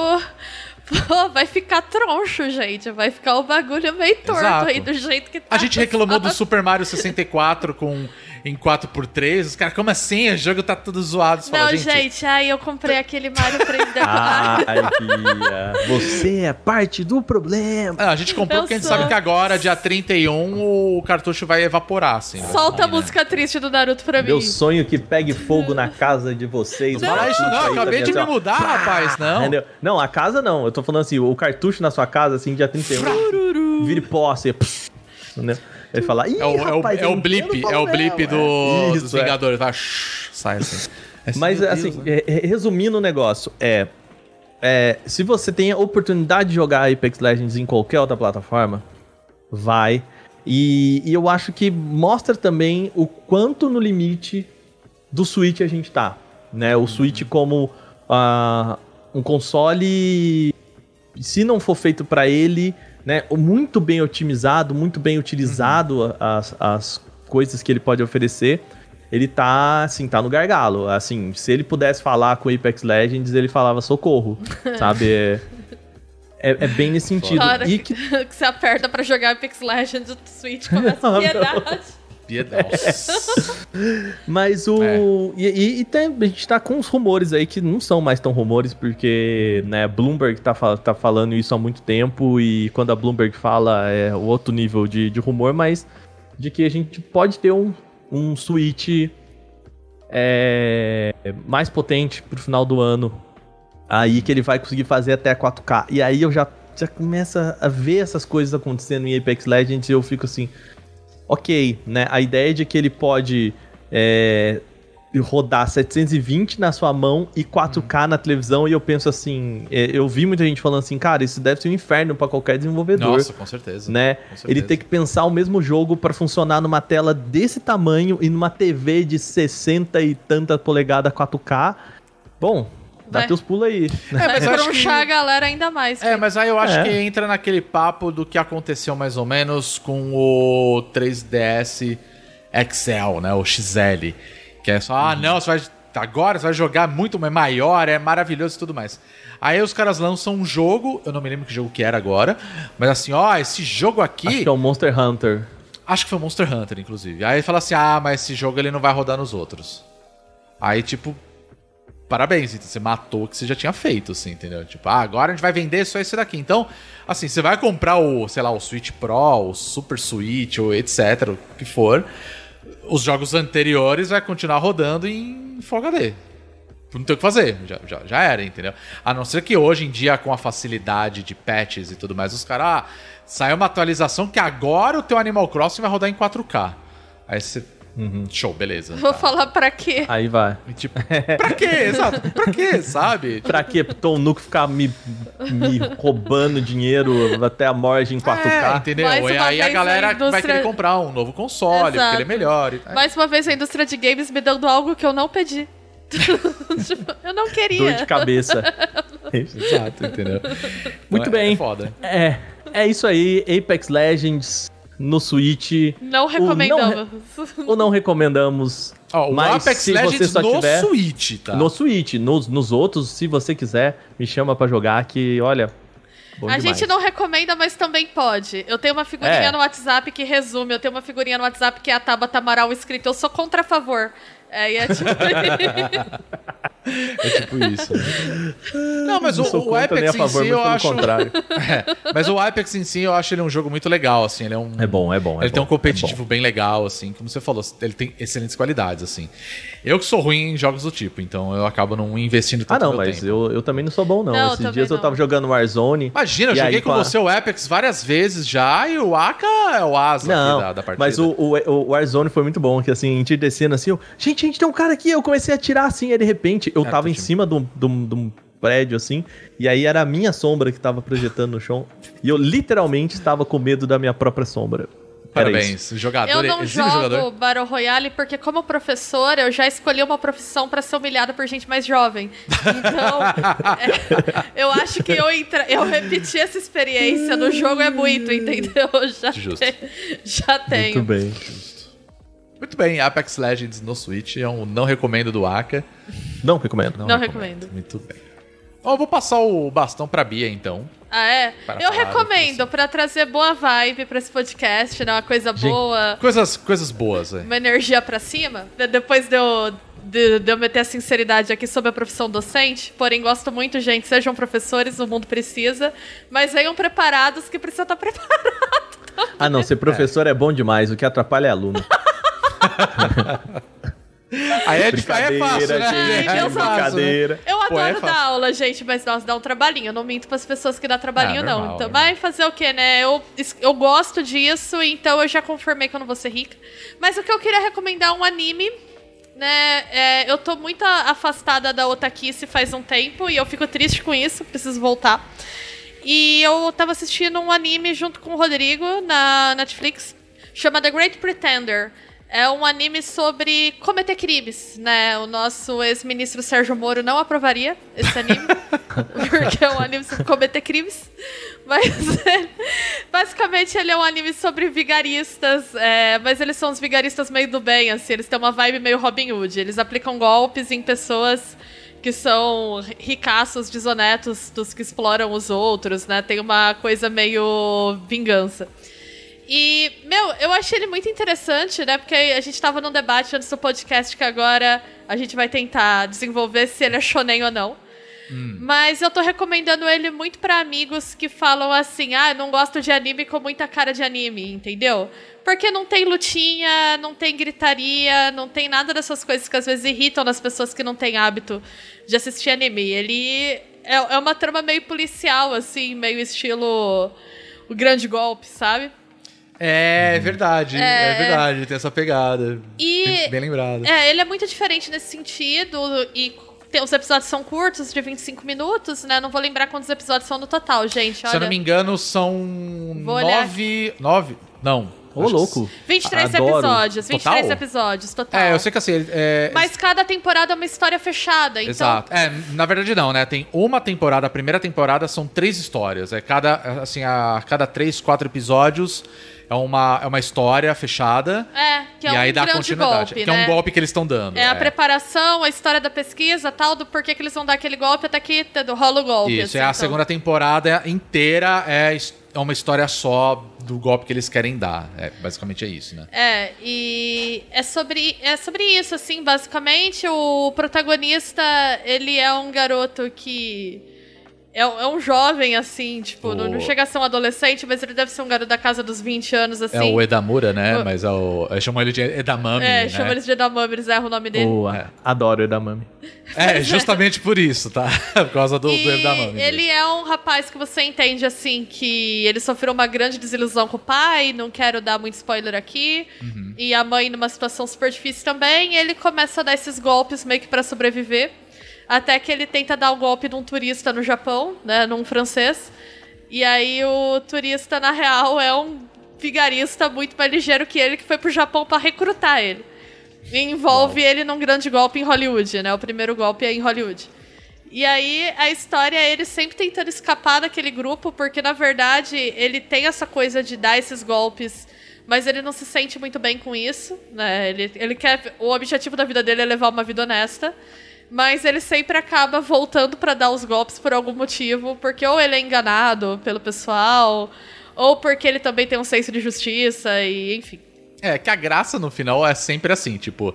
Pô, vai ficar troncho, gente. Vai ficar o bagulho meio torto Exato. aí, do jeito que tá. A gente reclamou do. Super Mario 64 com, em 4x3. Os caras, como assim? O jogo tá todo zoado. Você Não, fala, gente, aí eu comprei aquele Mario 3D. Ai, Bia, você é parte do problema. Ah, a gente comprou Eu porque a gente sou. sabe que agora, dia 31, o cartucho vai evaporar, assim. né? Solta a Né? música triste do Naruto pra Meu mim. sonho que pegue fogo na casa de vocês. Não fala isso não, acabei de me mudar, rapaz, não. Entendeu? Não, a casa não. Eu tô falando assim, o cartucho na sua casa, assim, dia 31. Vire pó, assim. pff, Entendeu? Ele fala, Ih, É o, é o, rapaz, é o blip, é o problema." blip do, Isso, dos é. Vingadores. Shhh, sai assim. É Mas, meu assim, Deus, né? é- é- resumindo o negócio, é, é, Se você tem a oportunidade de jogar Apex Legends em qualquer outra plataforma, vai. E, e eu acho que mostra também o quanto no limite do Switch a gente tá. Né? O Switch como ah, um console, se não for feito para ele, né, muito bem otimizado, muito bem utilizado as, as coisas que ele pode oferecer, ele tá, assim, tá no gargalo. Assim, se ele pudesse falar com o Apex Legends, ele falava socorro, sabe? É, é, é bem nesse sentido. E que, que você aperta pra jogar Apex Legends, o Switch começa a piedade. Piedade. Mas o. É. E, e- e tem- a gente tá com uns rumores aí que não são mais tão rumores, porque, né, Bloomberg tá, tá falando isso há muito tempo, e quando a Bloomberg fala é o outro nível de, de rumor, mas de que a gente pode ter um, um Switch é, mais potente pro final do ano. Aí que ele vai conseguir fazer até 4K. E aí eu já, já começo a ver essas coisas acontecendo em Apex Legends e eu fico assim ok, né? A ideia de que ele pode é, rodar 720 na sua mão e 4K na televisão, e eu penso assim, é, eu vi muita gente falando assim, cara, isso deve ser um inferno pra qualquer desenvolvedor. Nossa, com certeza. Né? Com certeza. Ele tem que pensar o mesmo jogo pra funcionar numa tela desse tamanho e numa TV de 60 e tanta polegada 4K. Bom, dá Vai. teus pulos aí. Vai mas eu acho crunchar que- a galera ainda mais. É, mas aí eu acho É. que entra naquele papo do que aconteceu mais ou menos com o 3DS XL, né? O XL. Que é só, ah, não, você vai. Agora você vai jogar muito maior, é maravilhoso e tudo mais. Aí os caras lançam um jogo, eu não me lembro que jogo que era agora, mas assim, ó, esse jogo aqui. Acho que é o Monster Hunter. Acho que foi Monster Hunter, inclusive. Aí fala assim: ah, mas esse jogo ele não vai rodar nos outros. Aí, tipo, parabéns, então você matou o que você já tinha feito, assim, entendeu? Tipo, ah, agora a gente vai vender só esse daqui. Então, assim, você vai comprar o, sei lá, o Switch Pro, o Super Switch, ou etc, o que for. Os jogos anteriores vai continuar rodando em Full HD. Não tem o que fazer, já, já, já era, entendeu? A não ser que hoje em dia, com a facilidade de patches e tudo mais, os caras, ah, saiu uma atualização que agora o teu Animal Crossing vai rodar em 4K. Aí você. Show, beleza. Vou tá. falar pra quê? Aí vai. Tipo, pra quê? Exato, pra quê, sabe? Pra quê? Tom Nook ficar me, me roubando dinheiro até a morte em 4K? É, entendeu? Mais E aí a vez a galera vai indústria- querer comprar um novo console, porque ele é Exato. melhor. e- Mais uma vez a indústria de games me dando algo que eu não pedi. Tipo, eu não queria. Dor de cabeça. Exato, entendeu? Muito Então é- bem. É foda. É, é isso aí. Apex Legends no Switch. Não O recomendamos. Ou não recomendamos. Ó, o mas Apex se Legends você só no tiver Switch, tá? no Switch, nos, nos outros, se você quiser, me chama pra jogar que, olha, bom A demais. gente não recomenda, mas também pode. Eu tenho uma figurinha É. no WhatsApp que resume. Eu tenho uma figurinha no WhatsApp que é a Tabata Amaral escrito Eu sou contra a favor. É, e é tipo... É tipo isso. né? Não, mas o, Não o nem Apex a favor, em si eu acho. contrário. É, mas o Apex em si eu acho ele um jogo muito legal, assim. Ele é um. É bom, é bom. é ele tem bom, um competitivo bem legal, assim. Como você falou, ele tem excelentes qualidades, assim. Eu que sou ruim em jogos do tipo, então eu acabo não investindo Ah, tanto não, meu mas tempo. eu, eu também não sou bom, não. Não, Esses dias eu não. tava jogando Warzone. Imagina, eu joguei aí, com a- você o Apex várias vezes já e o Aka é o asa Não, aqui da, da partida. mas o, o, o Warzone foi muito bom, que assim, a gente descendo assim, eu, gente, gente, tem um cara aqui, eu comecei a atirar assim, aí de repente, eu É, tava tá em cima de um, de, um, de um prédio assim, e aí era a minha sombra que tava projetando no chão, e eu literalmente estava com medo da minha própria sombra. Parabéns, jogador. Eu não jogo jogador. Battle Royale porque, como professora, eu já escolhi uma profissão pra ser humilhada por gente mais jovem. Então, é, eu acho que eu, entra... eu repetir essa experiência no jogo é muito, entendeu? Eu Já, Justo. te- já tenho. Muito bem. Muito bem, Apex Legends no Switch é um não recomendo do Aka. Não recomendo. Não recomendo. Muito bem. Ó, eu vou passar o bastão pra Bia, então. Ah, é? Para eu recomendo pra trazer boa vibe pra esse podcast, né? Uma coisa boa, Coisas, coisas boas, é. uma energia pra cima. De- Depois de eu, de, de eu meter a sinceridade aqui sobre a profissão docente, porém gosto muito, gente, sejam professores, o mundo precisa, mas venham preparados que precisa estar preparado. Ah, não, ser professor é. bom demais, o que atrapalha é aluno. Aí é, aí é fácil, né? gente, é né? brincadeira. Eu Pô, é adoro dar aula, gente, mas nossa, dá um trabalhinho. Eu não minto pras pessoas que dá trabalhinho, Ah, não. normal, Então, normal. vai fazer o quê, né? Eu, eu gosto disso, então eu já conformei que eu não vou ser rica. Mas o que eu queria recomendar é um anime. Né, é, eu tô muito afastada da Otakice faz um tempo e eu fico triste com isso, preciso voltar. E eu tava assistindo um anime junto com o Rodrigo na Netflix, chama The Great Pretender. É um anime sobre cometer crimes, né? O nosso ex-ministro Sérgio Moro não aprovaria esse anime, porque é um anime sobre cometer crimes. Mas basicamente ele é um anime sobre vigaristas, é, mas eles são os vigaristas meio do bem, assim, eles têm uma vibe meio Robin Hood. Eles aplicam golpes em pessoas que são ricaços, desonetos, dos que exploram os outros, né? Tem uma coisa meio vingança. E, meu, eu achei ele muito interessante, né? Porque a gente tava num debate antes do podcast que agora a gente vai tentar desenvolver se ele é shonen ou não. Mas eu tô recomendando ele muito pra amigos que falam assim: ah, não gosto de anime com muita cara de anime, entendeu? Porque não tem lutinha, não tem gritaria, não tem nada dessas coisas que às vezes irritam nas pessoas que não têm hábito de assistir anime. Ele é, é uma trama meio policial, assim, meio estilo o grande golpe, sabe? É verdade, é... É. verdade, tem essa pegada. E- Bem, bem lembrado. É, ele é muito diferente nesse sentido e tem, os episódios são curtos, de 25 minutos, né? Não vou lembrar quantos episódios são no total, gente. Se eu Olha, não me engano, são Vou olhar. nove. Nove? Não. Ô, louco. 23 Adoro. episódios, 23 Total? episódios, total. É, eu sei que assim. É, Mas cada temporada é uma história fechada, então... Exato. É, na verdade não, né? Tem uma temporada, a primeira temporada são três histórias. É cada, assim, a cada três, quatro episódios é uma, é uma história fechada. É, que é e um aí dá continuidade. golpe, que né? é um golpe que eles estão dando. É a preparação, a história da pesquisa, tal, do porquê que eles vão dar aquele golpe até que rola o golpe. Isso, assim, é a então. segunda temporada inteira é, é uma história só do golpe que eles querem dar. É, basicamente é isso, né? É, e é sobre, é sobre isso, assim, basicamente. O protagonista, ele é um garoto que. É, é um jovem, assim, tipo, não, não O- chega a ser um adolescente, mas ele deve ser um garoto da casa dos 20 anos, assim. É o Edamura, né? O- Mas é o. Eu chamo ele de Edamame. É, né? chama eles de Edamame, eles erram o nome dele. Boa. É. Adoro o Edamame. É, justamente por isso, tá? por causa do, do E Edamame. ele é um rapaz que você entende assim que ele sofreu uma grande desilusão com o pai, não quero dar muito spoiler aqui. Uhum. E a mãe numa situação super difícil também, e ele começa a dar esses golpes meio que pra sobreviver. Até que ele tenta dar um golpe num turista no Japão, né, num francês. E aí o turista na real é um vigarista muito mais ligeiro que ele que foi pro Japão pra recrutar ele. E envolve ele num grande golpe em Hollywood, né? O primeiro golpe é em Hollywood. E aí a história é ele sempre tentando escapar daquele grupo, porque na verdade ele tem essa coisa de dar esses golpes, mas ele não se sente muito bem com isso, né? Ele, ele quer. O objetivo da vida dele é levar uma vida honesta. Mas ele sempre acaba voltando pra dar os golpes por algum motivo, porque ou ele é enganado pelo pessoal, ou porque ele também tem um senso de justiça, e enfim. É, que a graça no final é sempre assim, tipo.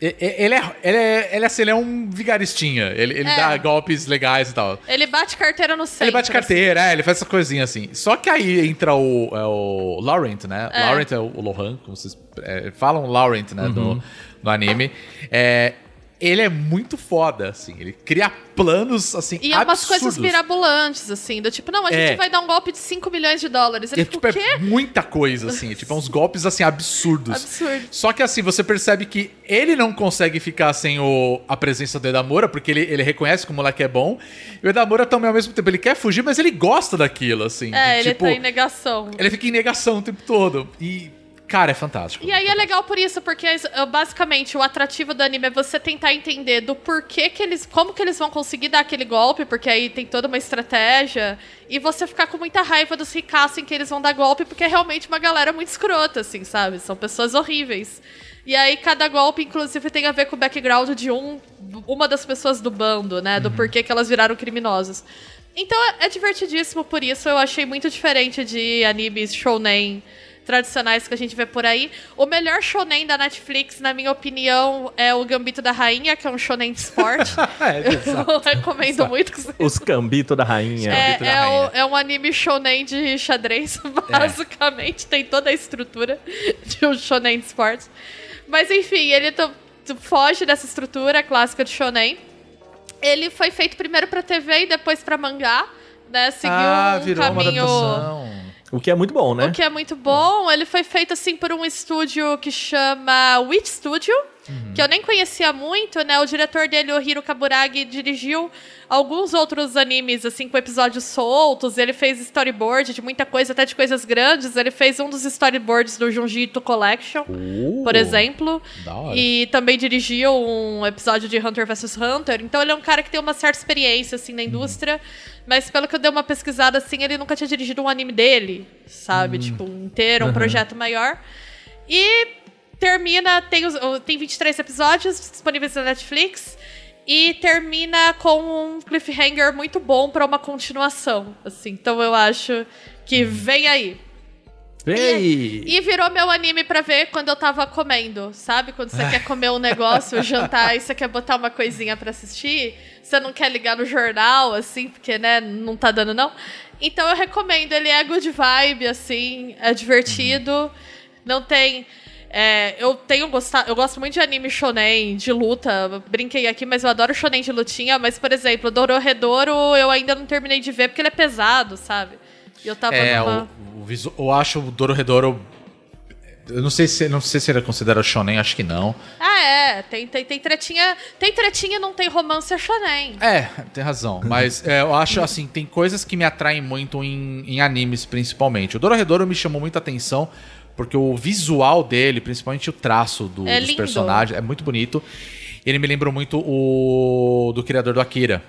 Ele é, ele é, ele é, assim, ele é um vigaristinha. Ele, ele É. dá golpes legais e tal. Ele bate carteira no centro. Ele bate carteira, é, ele faz essa coisinha assim. Só que aí entra o, é o Laurent, né? É. Laurent é o, o Lohan, como vocês é, falam Laurent, né? Uhum. No, no anime. É, ele é muito foda, assim. Ele cria planos, assim, E é umas coisas mirabolantes, assim, do tipo, não, a É. gente vai dar um golpe de 5 milhões de dólares. Ele É, fica, tipo, o quê? é muita coisa, assim. É, tipo, é uns golpes, assim, absurdos. Absurdo. Só que, assim, você percebe que ele não consegue ficar sem o, a presença do Edamura, porque ele, ele reconhece que o moleque é bom. E o Edamura também, ao mesmo tempo, ele quer fugir, mas ele gosta daquilo, assim. É, de, ele tipo, tá em negação. ele fica em negação o tempo todo. E, cara, é fantástico. E aí é legal por isso, porque uh, basicamente o atrativo do anime é você tentar entender do porquê que eles. como que eles vão conseguir dar aquele golpe, porque aí tem toda uma estratégia. E você ficar com muita raiva dos ricaços em que eles vão dar golpe, porque é realmente uma galera muito escrota, assim, sabe? São pessoas horríveis. E aí cada golpe, inclusive, tem a ver com o background de um, uma das pessoas do bando, né? Do porquê que elas viraram criminosas. Então é, é divertidíssimo por isso. Eu achei muito diferente de animes shounen tradicionais que a gente vê por aí. O melhor shonen da Netflix, na minha opinião, é o Gambito da Rainha, que é um shonen de esporte. É, exato. Eu recomendo muito que você Os cambitos da rainha. é, Gambito da é, o- Rainha. é um anime shonen de xadrez, basicamente. Tem toda a estrutura de um shonen de esportes. Mas enfim, ele foge dessa estrutura clássica de shonen. Ele foi feito primeiro pra TV e depois pra mangá. Né? Seguiu ah, um caminho... O que é muito bom, né? O que é muito bom. Ele foi feito assim por um estúdio que chama Witch Studio, que eu nem conhecia muito, né? O diretor dele, o Hiro Kaburagi, dirigiu alguns outros animes assim com episódios soltos. Ele fez storyboard de muita coisa, até de coisas grandes. Ele fez um dos storyboards do Junji Ito Collection, por exemplo. Uh, Da hora. E também dirigiu um episódio de Hunter vs Hunter. Então ele é um cara que tem uma certa experiência assim na Uhum. indústria. Mas pelo que eu dei uma pesquisada assim, ele nunca tinha dirigido um anime dele, Hum. sabe? Tipo, um inteiro, um projeto maior. E termina, tem, os, tem 23 episódios disponíveis na Netflix. E termina com um cliffhanger muito bom pra uma continuação. Assim, então eu acho que vem aí. Ei! E virou meu anime pra ver quando eu tava comendo, sabe? Quando você quer comer um negócio, jantar, e você quer botar uma coisinha pra assistir, você não quer ligar no jornal, assim, porque, né, não tá dando não. Então eu recomendo, ele é good vibe, assim, é divertido, não tem... é, eu tenho gostado, eu gosto muito de anime shonen, de luta, brinquei aqui, mas eu adoro shonen de lutinha, mas, por exemplo, Dororedoro eu ainda não terminei de ver porque ele é pesado, sabe? E eu tava É, numa... o, o visu- eu acho o Dororedoro. Eu não sei se não sei se ele é considerado shonen, acho que não. Ah, é. Tem, tem, tem tretinha. Tem tretinha, não tem romance é shonen. É, tem razão. Mas é, eu acho assim, tem coisas que me atraem muito em, em animes, principalmente. O Dororedoro me chamou muita atenção. Porque o visual dele, principalmente o traço do- É dos lindo. personagens, é muito bonito. Ele me lembrou muito o do criador do Akira.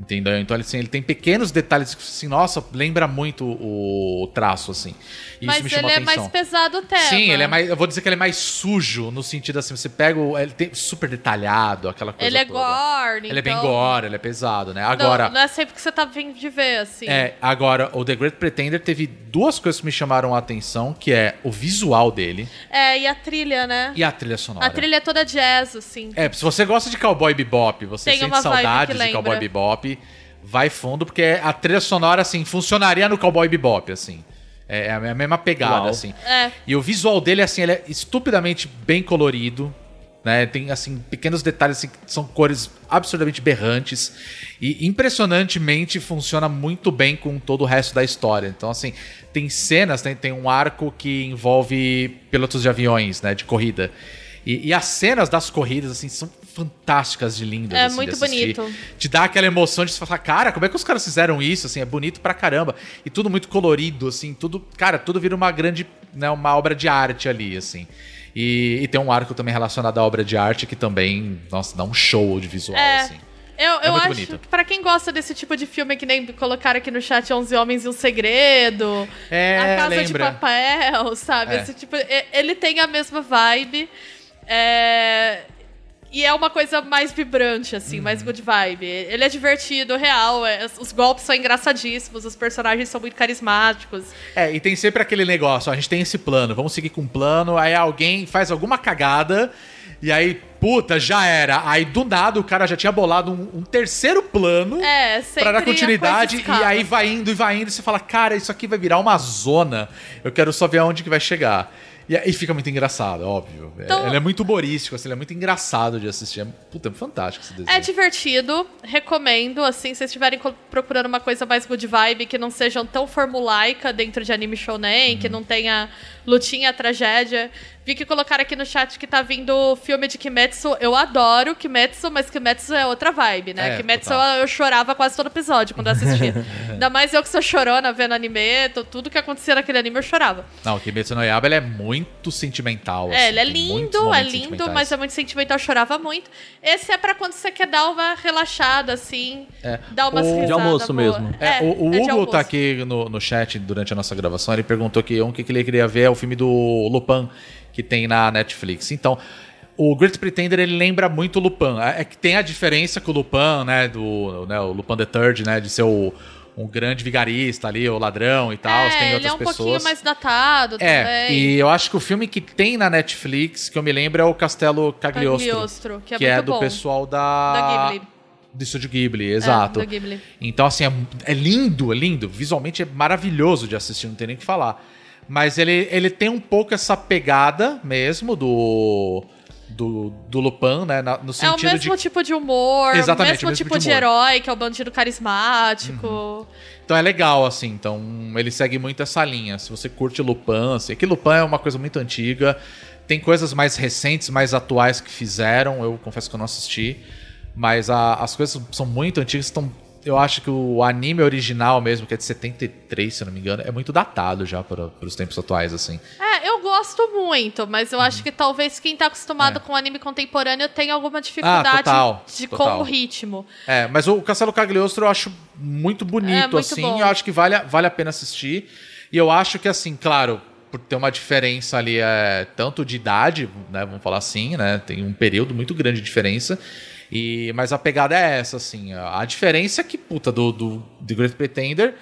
Entendeu? Então, assim, ele tem pequenos detalhes que, assim, nossa, lembra muito o, o traço, assim. E Mas isso me ele chamou é atenção. mais pesado o tema. Sim, ele é mais. Eu vou dizer que ele é mais sujo, no sentido assim, você pega o. Ele tem super detalhado, aquela coisa. Ele é toda. gore, Ele é bem então- gore, ele é pesado, né? Não, Agora. Não, é sempre que você tá vindo de ver, assim. É, agora, o The Great Pretender teve duas coisas que me chamaram a atenção, que é o visual dele É, e a trilha, né? e a trilha sonora. A trilha é toda jazz, assim. É, se você gosta de Cowboy Bebop, você Tem sente saudades de Cowboy lembra. Bebop, vai fundo, porque a trilha sonora, assim, funcionaria no Cowboy Bebop, assim. É é a mesma pegada, Uau. assim. É. E o visual dele, assim, ele é estupidamente bem colorido. Né? Tem, assim, pequenos detalhes assim, que são cores absurdamente berrantes. E impressionantemente funciona muito bem com todo o resto da história. Então, assim, tem cenas, tem, tem um arco que envolve pilotos de aviões, né? De corrida. E, e as cenas das corridas, assim, são fantásticas de lindas. É assim, de muito bonito. Te dá aquela emoção de você falar, cara, como é que os caras fizeram isso? Assim, é bonito pra caramba. E tudo muito colorido, assim, tudo. Cara, tudo vira uma grande. Né, uma obra de arte ali, assim. E, e tem um arco também relacionado à obra de arte que também, nossa, dá um show de visual, É. assim. Eu, eu muito acho bonito. que pra quem gosta desse tipo de filme, que nem colocaram aqui no chat 11 Homens e um Segredo, É, A Casa de lembra. Papel, sabe? É. Esse tipo, ele tem a mesma vibe. é, E é uma coisa mais vibrante, assim, Uhum. mais good vibe. Ele é divertido, real. é- os golpes são engraçadíssimos, os personagens são muito carismáticos. É, e tem sempre aquele negócio, ó, a gente tem esse plano, vamos seguir com o plano, aí alguém faz alguma cagada, e aí, puta, já era. Aí do nada o cara já tinha bolado um, um terceiro plano É, pra dar coisa continuidade, e aí vai indo e vai indo, e você fala, cara, isso aqui vai virar uma zona, eu quero só ver aonde que vai chegar. E aí fica muito engraçado, óbvio. É- Então- ele é muito humorístico, assim, ele é muito engraçado de assistir. É, puta, é fantástico esse desenho. É divertido, recomendo, assim, se vocês estiverem procurando uma coisa mais good vibe, que não sejam tão formulaica dentro de anime shounen, que não tenha lutinha, tragédia. Vi que colocaram aqui no chat que tá vindo o filme de Kimetsu. Eu adoro Kimetsu, mas Kimetsu é outra vibe, né? É, Kimetsu eu, eu chorava quase todo episódio quando eu assistia. Ainda mais eu que sou chorona vendo anime, to- tudo que acontecia naquele anime eu chorava. Não, o Kimetsu no Yaiba, ele é muito sentimental, É, assim, ele é lindo, é lindo, mas é muito sentimental, eu chorava muito. Esse é pra quando você quer dar uma relaxada, assim, É. dar umas O- De risadas almoço boa. mesmo. É, o, o é Hugo tá aqui no, no chat durante a nossa gravação, ele perguntou que um que que ele queria ver é o filme do Lupin, que tem na Netflix. Então, o Great Pretender, ele lembra muito o Lupin. É é que tem a diferença com o Lupin, né, do né, o Lupin the Third, né, de ser o, um grande vigarista ali, o ladrão e tal, É, tem ele outras é um pessoas. pouquinho mais datado É, também. e eu acho que o filme que tem na Netflix, que eu me lembro, é o Castelo Cagliostro. Cagliostro, que é que é do bom. pessoal da... Da Ghibli. Do Estúdio Ghibli, exato. É, Ghibli. Então, assim, é, é lindo, é lindo. Visualmente é maravilhoso de assistir, não tem nem o que falar. Mas ele, ele tem um pouco essa pegada mesmo do. Do, do Lupin, né? na- no É o sentido mesmo de. tipo de humor, Exatamente, o mesmo, o mesmo tipo de de, humor. herói, que é o bandido carismático. Então é legal, assim. Então ele segue muito essa linha. Se você curte Lupin, assim. Que Lupin é uma coisa muito antiga. Tem coisas mais recentes, mais atuais que fizeram. Eu confesso que eu não assisti. Mas a- as coisas são muito antigas. Estão, eu acho que o anime original mesmo, que é de 73, se eu não me engano, é muito datado já para, para os tempos atuais, assim. É, eu gosto muito, mas eu acho que talvez quem tá acostumado É. com anime contemporâneo tenha alguma dificuldade Ah, total, de, com total. o ritmo. É, mas o Castelo Cagliostro eu acho muito bonito, É, muito assim. bom. Eu acho que vale, a- vale a pena assistir. E eu acho que, assim, claro, por ter uma diferença ali, é, tanto de idade, né? Vamos falar assim, né? Tem um período muito grande de diferença. E, mas a pegada é essa, assim. A, diferença é que, puta, do, do The Great Pretender.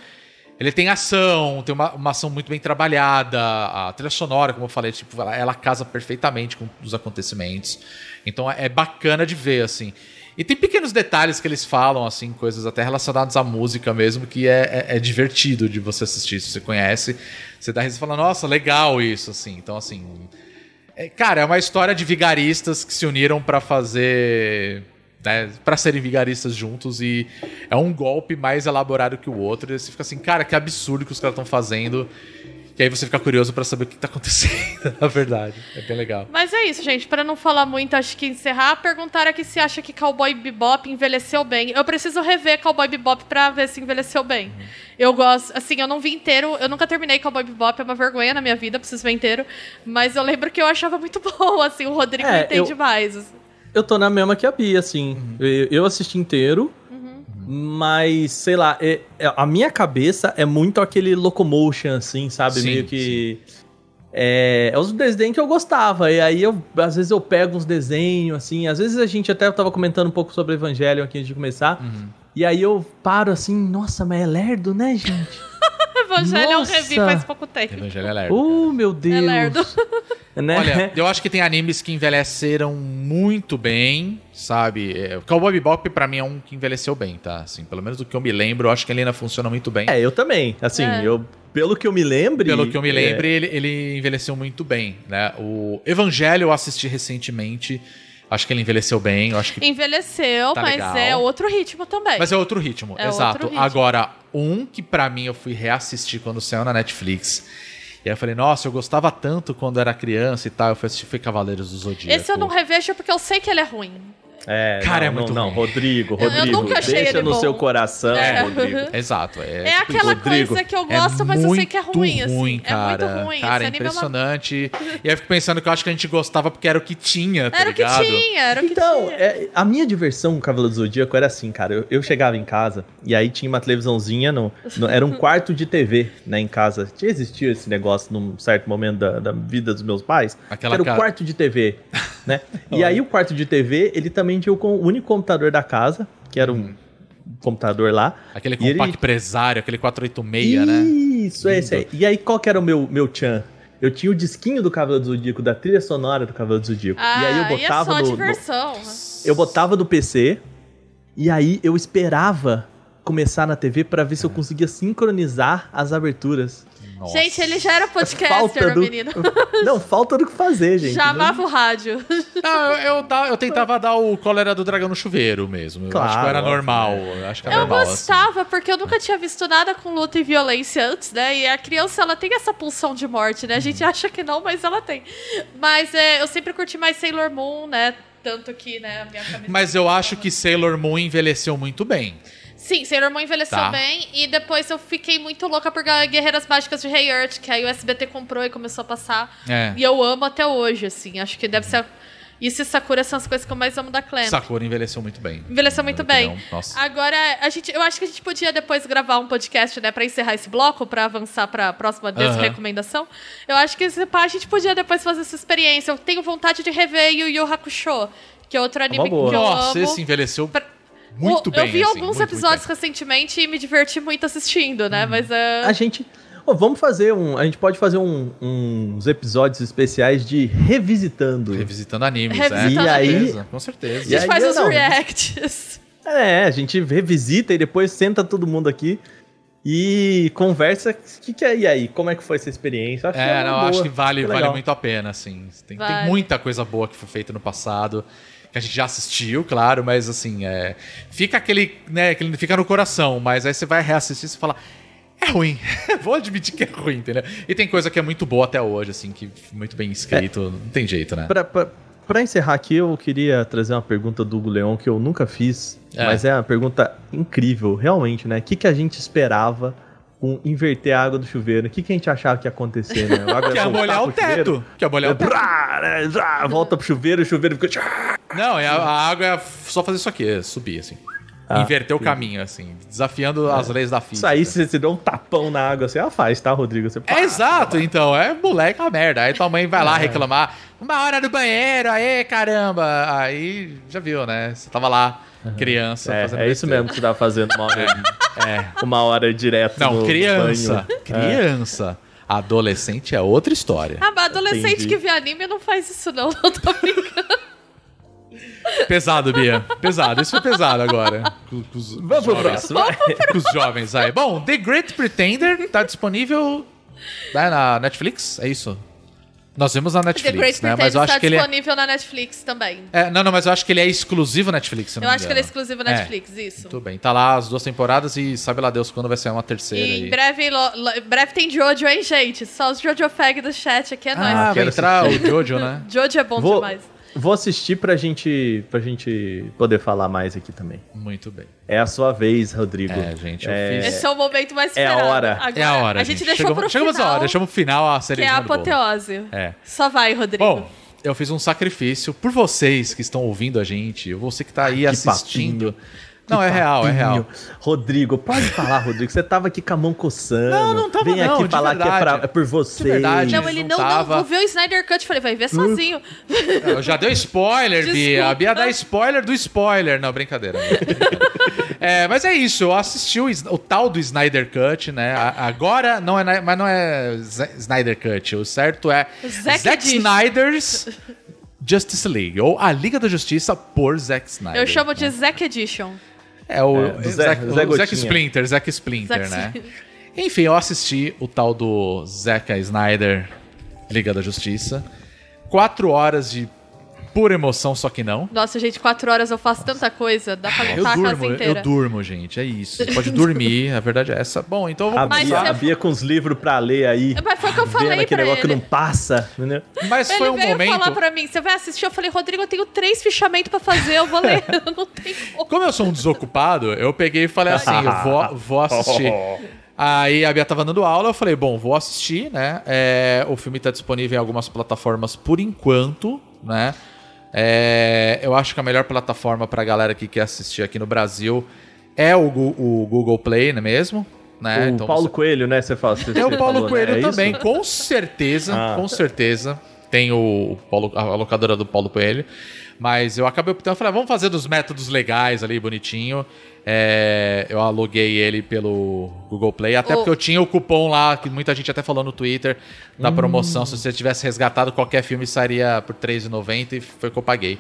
Ele tem ação, tem uma, uma ação muito bem trabalhada, a trilha sonora, como eu falei, tipo, ela, ela casa perfeitamente com os acontecimentos. Então é bacana de ver, assim. E tem pequenos detalhes que eles falam, assim, coisas até relacionadas à música mesmo, que é, é, é divertido de você assistir. Se você conhece, você dá risada e fala, nossa, legal isso, assim. Então, assim. é- cara, é uma história de vigaristas que se uniram pra fazer. Né, para serem vigaristas juntos e é um golpe mais elaborado que o outro. E você fica assim, cara, que absurdo que os caras estão fazendo. E aí você fica curioso pra saber o que tá acontecendo, na verdade. É bem legal. Mas é isso, gente. Pra não falar muito, acho que encerrar, perguntaram aqui se acha que Cowboy Bebop envelheceu bem. Eu preciso rever Cowboy Bebop pra ver se envelheceu bem. Eu gosto, assim, eu não vi inteiro, eu nunca terminei Cowboy Bebop, é uma vergonha na minha vida, preciso ver inteiro. Mas eu lembro que eu achava muito bom, assim, o Rodrigo É, entende eu- mais. Eu tô na mesma que a Bia, assim. Eu, eu assisti inteiro, mas, sei lá, é- é- a minha cabeça é muito aquele locomotion, assim, sabe? Sim, Meio que. É, é os desenhos que eu gostava. E aí, eu, às vezes, eu pego uns desenhos, assim. Às vezes a gente até tava comentando um pouco sobre Evangelho aqui antes de começar. E aí eu paro assim, nossa, mas é lerdo, né, gente? Evangelho eu Nossa! revi faz pouco tempo. Evangelho é lerdo. Oh, meu Deus. lerdo. Né? Olha, eu acho que tem animes que envelheceram muito bem, sabe? É, Cowboy Bebop pra mim é um que envelheceu bem, tá? Assim, pelo menos do que eu me lembro, eu acho que ele ainda funciona muito bem. É, eu também. Assim, É. eu, pelo que eu me lembre. Pelo que eu me é, lembro, ele, ele envelheceu muito bem, né? O Evangelho eu assisti recentemente, acho que ele envelheceu bem, acho que... Envelheceu, Tá mas legal. é outro ritmo também. Mas é outro ritmo, É exato. outro ritmo. Agora, um que pra mim eu fui reassistir quando saiu na Netflix... E aí eu falei, nossa, eu gostava tanto quando era criança e tal. Eu fui assistir foi Cavaleiros do Zodíaco. Esse eu não revejo porque eu sei que ele é ruim. É, Cara, é não, muito não, não. Rodrigo, Eu- eu Rodrigo, nunca achei deixa ele no bom. seu coração, É. Rodrigo. Exato. É, É tipo aquela Rodrigo, coisa que eu gosto, mas eu sei que é ruim, assim. ruim, cara. É muito ruim. Cara, é é uma- impressionante. E aí eu fico pensando que eu acho que a gente gostava porque era o que tinha, tá Era o que ligado? tinha, era o que Então, tinha. é, a minha diversão com o Cavaleiro do Zodíaco era assim, cara. Eu, eu chegava em casa e aí tinha uma televisãozinha, no, no- era um quarto de TV, né, em casa. Tinha existido esse negócio num certo momento da, da vida dos meus pais. Aquela era o quarto de TV, né? e aí o quarto de TV, ele também tinha o, com- o único computador da casa, que era um computador lá. Aquele E ele- compact empresário, aquele 486, né? Isso, é esse aí. E aí, qual que era o meu, meu tchan? Eu tinha o disquinho do Cavaleiro do Zodíaco, da trilha sonora do Cavaleiro do Zodíaco. Ah, e aí eu é botava só no- no, diversão. eu botava do PC e aí eu esperava começar na TV pra ver se eu conseguia sincronizar as aberturas. Nossa. Gente, ele já era podcaster, falta do menino. Não, falta do que fazer, gente. Já amava o rádio. Não, eu, eu, eu tentava dar o cólera do dragão no chuveiro mesmo. Eu Claro, acho que era normal. Eu acho que era Eu normal. assim. gostava, porque eu nunca tinha visto nada com luta e violência antes, né? E a criança, ela tem essa pulsão de morte, né? A gente Uhum. acha que não, mas ela tem. Mas é, eu sempre curti mais Sailor Moon, né? Tanto que, né, a minha. Mas eu acho que Sailor Moon envelheceu muito bem. Sim, Sailor Moon envelheceu Tá. bem. E depois eu fiquei muito louca por Guerreiras Mágicas de Rei Earth, que aí o SBT comprou e começou a passar. É. E eu amo até hoje, assim. Acho que deve ser... Isso e Sakura são as coisas que eu mais amo da Clamp. Sakura envelheceu muito bem. Envelheceu muito bem. opinião. Nossa. Agora, a gente, eu acho que a gente podia depois gravar um podcast, né, pra encerrar esse bloco, pra avançar pra próxima Aham. recomendação. Eu acho que esse pá, a gente podia depois fazer essa experiência. Eu tenho vontade de rever Yu Yu Hakusho, que é outro anime boa. que eu Nossa, amo. esse envelheceu Pra- muito eu, bem. Eu vi assim, alguns muito, muito episódios bem. recentemente e me diverti muito assistindo, né? Mas é. A gente. Ô, vamos fazer um. A gente pode fazer um- uns episódios especiais de revisitando. Revisitando animes, Revisitando é. E aí- certeza, Com a certeza. E gente aí, faz os não, reacts. É, a gente revisita e depois senta todo mundo aqui e conversa. O que, que é? E aí? Como é que foi essa experiência? Acho É, uma não, boa. acho que vale, Que vale legal. muito a pena, assim. Tem, tem Vale. muita coisa boa que foi feita no passado, que a gente já assistiu, claro, mas assim, é, fica aquele, né, aquele fica no coração, mas aí você vai reassistir e fala, é ruim, vou admitir que é ruim, entendeu? E tem coisa que é muito boa até hoje, assim, que muito bem escrito, não tem jeito, né? Pra, pra, pra encerrar aqui, eu queria trazer uma pergunta do Hugo Leão que eu nunca fiz, É. mas é uma pergunta incrível, realmente, né? O que, que a gente esperava com inverter a água do chuveiro? O que, que a gente achava que ia acontecer, né? A água Que voltar molhar o teto, que é molhar o teto. né, volta pro chuveiro, o chuveiro fica. Não, é a, a água é só fazer isso aqui, é subir, assim. Ah, Inverter o caminho, assim, desafiando as leis da física. Isso aí, se você der um tapão na água, você ela faz, tá, Rodrigo? Você É exato, então, é moleque a merda. Aí tua mãe vai É. lá reclamar, uma hora do banheiro, aí caramba. Aí já viu, né? Você tava lá, criança, É, fazendo é isso mesmo que você tá fazendo uma hora, É. uma hora direto Não, no criança. banho. Criança. Adolescente é outra história. Ah, mas adolescente Entendi. que vê anime não faz isso, não. Não tô brincando. Pesado, Bia. Pesado. Isso foi pesado agora. Com, com os Vamos pro próximo. vai. Com os jovens aí. Bom, The Great Pretender tá disponível né, na Netflix, é isso? Nós vimos na The Netflix, Great né? Pretender Mas eu está acho que ele é... disponível na Netflix também. é, Não, não, mas eu acho que ele é exclusivo Netflix. se Eu não me acho que ele é exclusivo É. Netflix, isso. Muito bem. Tá lá as duas temporadas e sabe lá Deus quando vai ser uma terceira E aí. em breve, lo- lo- breve tem Jojo, hein, gente? Só os Jojo Fag do chat aqui é Ah, nóis. vai quero entrar o Jojo, né? Jojo é bom Vou, demais. Vou assistir pra gente, pra gente poder falar mais aqui também. Muito bem. É a sua vez, Rodrigo. É, gente, eu É, fiz- Esse é o momento mais É a esperado. hora. Agora, É a hora, A gente gente. deixou chegamos, pro chegamos final, a hora, deixamos o final a que cereja é a apoteose. É. Só vai, Rodrigo. Bom, eu fiz um sacrifício por vocês que estão ouvindo a gente, você que tá aí assistindo. Não, é real, é real. Rodrigo, pode falar, Rodrigo. Você tava aqui com a mão coçando. Não, não tava Vem não, aqui de falar que é, verdade. pra- é por você. De verdade. não, ele não não, não, tava. vou ver o Snyder Cut. Falei, vai ver sozinho. Eu já deu spoiler, Bia. A Bia dá spoiler do spoiler. Não, brincadeira. É, mas é isso, eu assisti o, o tal do Snyder Cut, né? Agora não é, mas não é Z- Snyder Cut. O certo é Zack Zack. Snyder's Justice League, ou a Liga da Justiça por Zack Snyder. Eu chamo né? de Zack Edition. É o, É, Zé- Zack, Zé o Zack. Splinter, Zack Splinter, Zack né? Splinter. Enfim, eu assisti o tal do Zack Snyder Liga da Justiça. Quatro horas de pura emoção, só que não. Nossa, gente, quatro horas eu faço tanta coisa. Dá pra Eu montar a casa durmo, eu inteira. durmo, gente. É isso. Você pode dormir, a verdade é essa. Bom, então eu vou A Bia, você- a Bia com os livros pra ler aí. Mas foi o que eu Vendo falei aquele pra negócio ele. que não passa, entendeu? Mas Ele foi um veio momento. falar pra mim, você vai assistir? Eu falei, Rodrigo, eu tenho três fichamentos pra fazer, eu vou ler. não tem como. Como eu sou um desocupado, eu peguei e falei assim: eu vou, vou assistir. Aí a Bia tava dando aula, eu falei, bom, vou assistir, né? É, o filme tá disponível em algumas plataformas por enquanto, né? É, eu acho que a melhor plataforma pra galera que quer assistir aqui no Brasil é o, o Google Play, não é mesmo? Né? o Então Paulo você- Coelho, né? Você fala. Você, Tem o você Paulo falou, né? Coelho É isso? também, com certeza, Ah. com certeza. Tem o, o Paulo- a locadora do Paulo Coelho. Mas eu acabei optando, falei, ah, vamos fazer dos métodos legais ali, bonitinho. É, eu aluguei ele pelo Google Play, até O- porque eu tinha o cupom lá, que muita gente até falou no Twitter, da promoção. Se você tivesse resgatado qualquer filme, sairia por R$3,90 e foi o que eu paguei.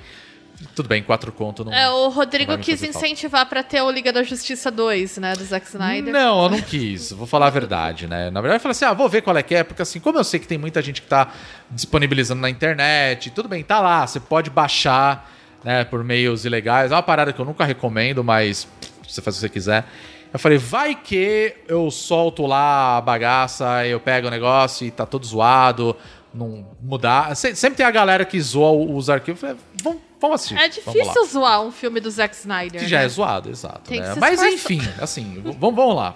Tudo bem, quatro conto não. É, o Rodrigo quis incentivar pra ter o Liga da Justiça 2, né, do Zack Snyder. Não, eu não quis. Vou falar a verdade, né? Na verdade, eu falei assim: ah, vou ver qual é que é, porque assim, como eu sei que tem muita gente que tá disponibilizando na internet, tudo bem, tá lá, você pode baixar, né, por meios ilegais. É uma parada que eu nunca recomendo, mas você faz o que você quiser. Eu falei, vai que eu solto lá a bagaça, eu pego o negócio e tá todo zoado, não mudar. Se- Sempre tem a galera que zoa os arquivos. Eu falei, vamos, vamos assistir. É difícil zoar um filme do Zack Snyder. Que já né? é zoado, exato. Né? Mas enfim, assim, vamos, vamos lá.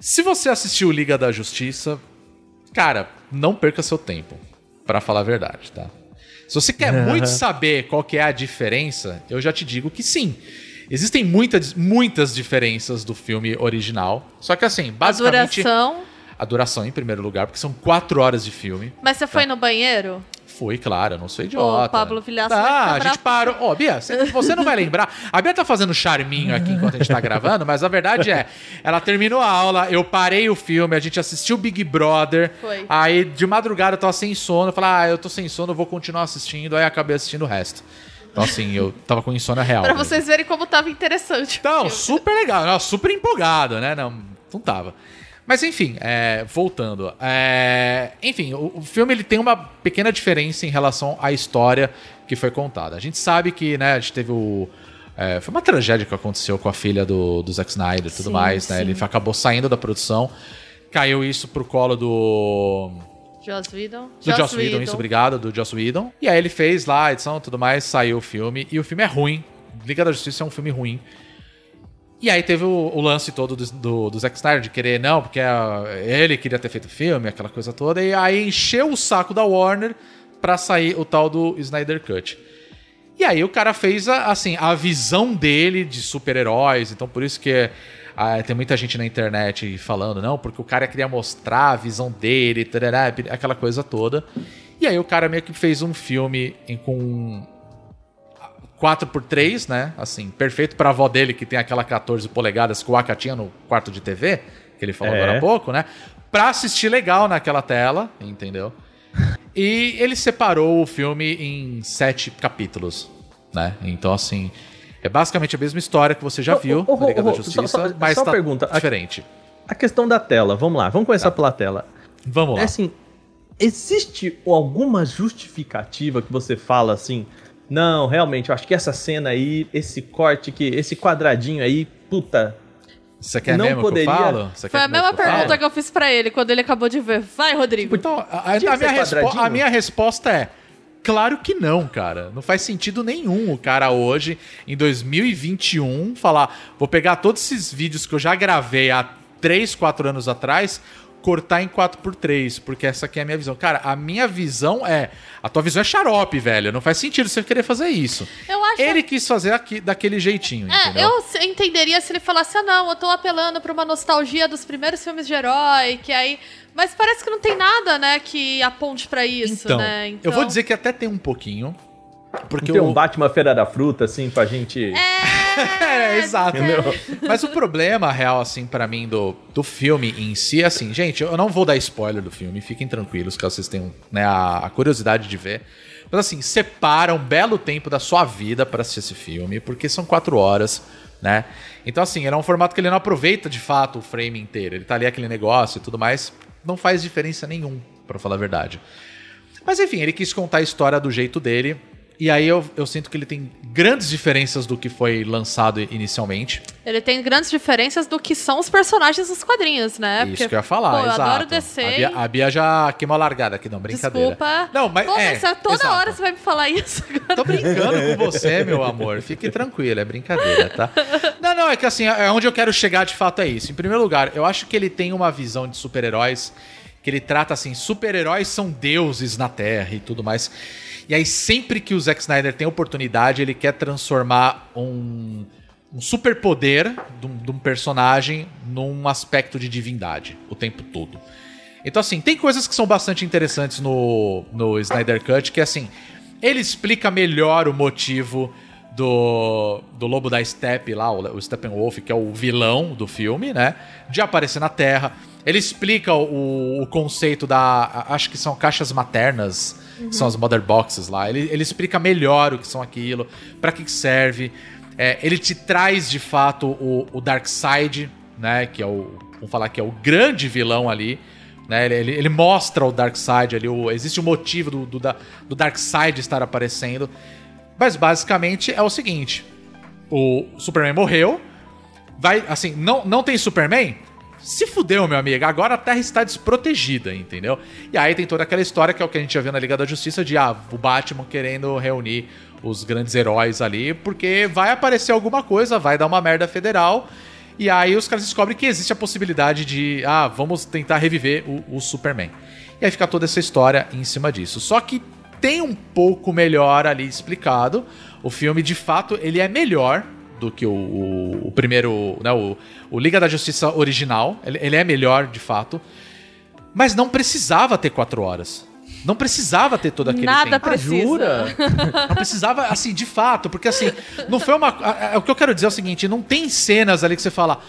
Se você assistiu Liga da Justiça, cara, não perca seu tempo, Pra falar a verdade, tá? Se você quer muito saber qual que é a diferença, eu já te digo que sim. Existem muitas, muitas diferenças do filme original. Só que assim, A basicamente. duração. A duração em primeiro lugar, porque são quatro horas de filme. Mas você foi Tá. no banheiro? Foi, claro, eu não sou idiota. Pablo Vilhaço vai Ah, a gente parou. Ó, Bia, você você não vai lembrar. A Bia tá fazendo charminho aqui enquanto a gente tá gravando, mas a verdade é, ela terminou a aula, eu parei o filme, a gente assistiu Big Brother. Foi. Aí de madrugada eu tava sem sono, eu falei, ah, eu tô sem sono, eu vou continuar assistindo. Aí acabei assistindo o resto. Então, assim, eu tava com insônia real. Pra mesmo. vocês verem como tava interessante. Então, super legal, super empolgado, né? Não, não tava. Mas enfim, é, voltando. é, enfim, o, o filme ele tem uma pequena diferença em relação à história que foi contada. A gente sabe que, né, a gente teve o. é, foi uma tragédia que aconteceu com a filha do, do Zack Snyder e tudo Sim, mais, né? sim. Ele acabou saindo da produção. Caiu isso pro colo do. Joss Whedon. Do Joss, Whedon, isso, obrigado, do Joss Whedon. E aí ele fez lá a edição e tudo mais, saiu o filme. E o filme é ruim. Liga da Justiça é um filme ruim. E aí teve o, o lance todo do, do, do Zack Snyder de querer, não, porque ele queria ter feito o filme, aquela coisa toda. E aí encheu o saco da Warner pra sair o tal do Snyder Cut. E aí o cara fez, a, assim, a visão dele de super-heróis. Então por isso que ah, tem muita gente na internet falando, não, porque o cara queria mostrar a visão dele, tarará, aquela coisa toda. E aí o cara meio que fez um filme em, com 4x3, né? Assim, perfeito pra avó dele que tem aquela 14 polegadas que o Aka tinha no quarto de TV, que ele falou É. agora há pouco, né? Pra assistir legal naquela tela, entendeu? E ele separou o filme em sete capítulos, né? Então, assim, é basicamente a mesma história que você já Ô, viu ô, ô, na Liga da Justiça, só- só- mas só tá pergunta, a- diferente. A questão da tela, vamos lá, vamos começar pela tela. Vamos lá. É assim, existe alguma justificativa que você fala assim? Não, realmente, eu acho que essa cena aí, esse corte aqui, esse quadradinho aí, puta. Você quer não mesmo poderia- que eu falo? Você Foi a mesma que eu falo? pergunta que eu fiz pra ele quando ele acabou de ver. Vai, Rodrigo. Então, a, a- a que minha respo- a minha resposta é: claro que não, cara. Não faz sentido nenhum o cara hoje, em 2021, falar: vou pegar todos esses vídeos que eu já gravei há 3, 4 anos atrás. Cortar em 4x3, porque essa aqui é a minha visão. Cara, a minha visão é. A tua visão é xarope, velho. Não faz sentido você querer fazer isso. Eu acho. Ele quis fazer aqui, daquele jeitinho, É, entendeu? eu entenderia se ele falasse, ah, não, eu tô apelando pra uma nostalgia dos primeiros filmes de herói, que aí. Mas parece que não tem nada, né, que aponte pra isso, então, né? eu vou dizer que até tem um pouquinho. Porque Tem o- um Batman Feira da Fruta, assim, pra gente. É, exato. Entendeu? Mas o problema real, assim, pra mim, do, do filme em si, é assim, gente, eu não vou dar spoiler do filme, fiquem tranquilos, caso vocês tenham né, a, a curiosidade de ver. Mas assim, separa um belo tempo da sua vida pra assistir esse filme, porque são quatro horas, né? Então, assim, ele é um formato que ele não aproveita de fato o frame inteiro. Ele tá ali aquele negócio e tudo mais. Não faz diferença nenhum, pra falar a verdade. Mas enfim, ele quis contar a história do jeito dele. E aí eu, eu sinto que ele tem grandes diferenças do que foi lançado inicialmente. Ele tem grandes diferenças do que são os personagens dos quadrinhos, né? Isso que eu ia falar, pô, eu exato. adoro DC. A Bia, a Bia já queimou a largada aqui, não, brincadeira. Desculpa. Não, mas Pô, é, mas toda exato. hora você vai me falar isso agora. Tô brincando com você, meu amor. Fique tranquilo, é brincadeira, tá? Não, não, é que assim, é onde eu quero chegar de fato é isso. Em primeiro lugar, eu acho que ele tem uma visão de super-heróis que ele trata assim, super-heróis são deuses na Terra e tudo mais. E aí sempre que o Zack Snyder tem oportunidade, ele quer transformar um, um superpoder de um, de um personagem num aspecto de divindade o tempo todo. Então, assim, tem coisas que são bastante interessantes no, no Snyder Cut, que assim, ele explica melhor o motivo do, do Lobo da Steppe lá, o, o Steppenwolf, que é o vilão do filme, né? De aparecer na Terra. Ele explica o, o conceito da. Acho que são caixas maternas, que são as Mother Boxes lá. Ele, ele explica melhor o que são aquilo, para que que serve. É, ele te traz de fato o, o Darkseid, né? Que é o. Vamos falar que é o grande vilão ali. Né? Ele, ele, ele mostra o Darkseid ali. O, existe um motivo do, do, da- do Darkseid estar aparecendo. Mas basicamente é o seguinte: o Superman morreu. Vai, assim, não, não tem Superman? Se fudeu, meu amigo. Agora a Terra está desprotegida, entendeu? E aí tem toda aquela história que é o que a gente já viu na Liga da Justiça de ah, o Batman querendo reunir os grandes heróis ali, porque vai aparecer alguma coisa, vai dar uma merda federal. E aí os caras descobrem que existe a possibilidade de, ah, vamos tentar reviver o, o Superman. E aí fica toda essa história em cima disso. Só que tem um pouco melhor ali explicado. O filme, de fato, ele é melhor do que o, o- o primeiro, né, o, o Liga da Justiça original. Ele, ele é melhor, de fato. Mas não precisava ter quatro horas. Não precisava ter todo aquele Nada tempo. precisa. Jura? Não precisava, assim, de fato, porque assim, não foi uma. a- a- O que eu quero dizer é o seguinte: não tem cenas ali que você fala,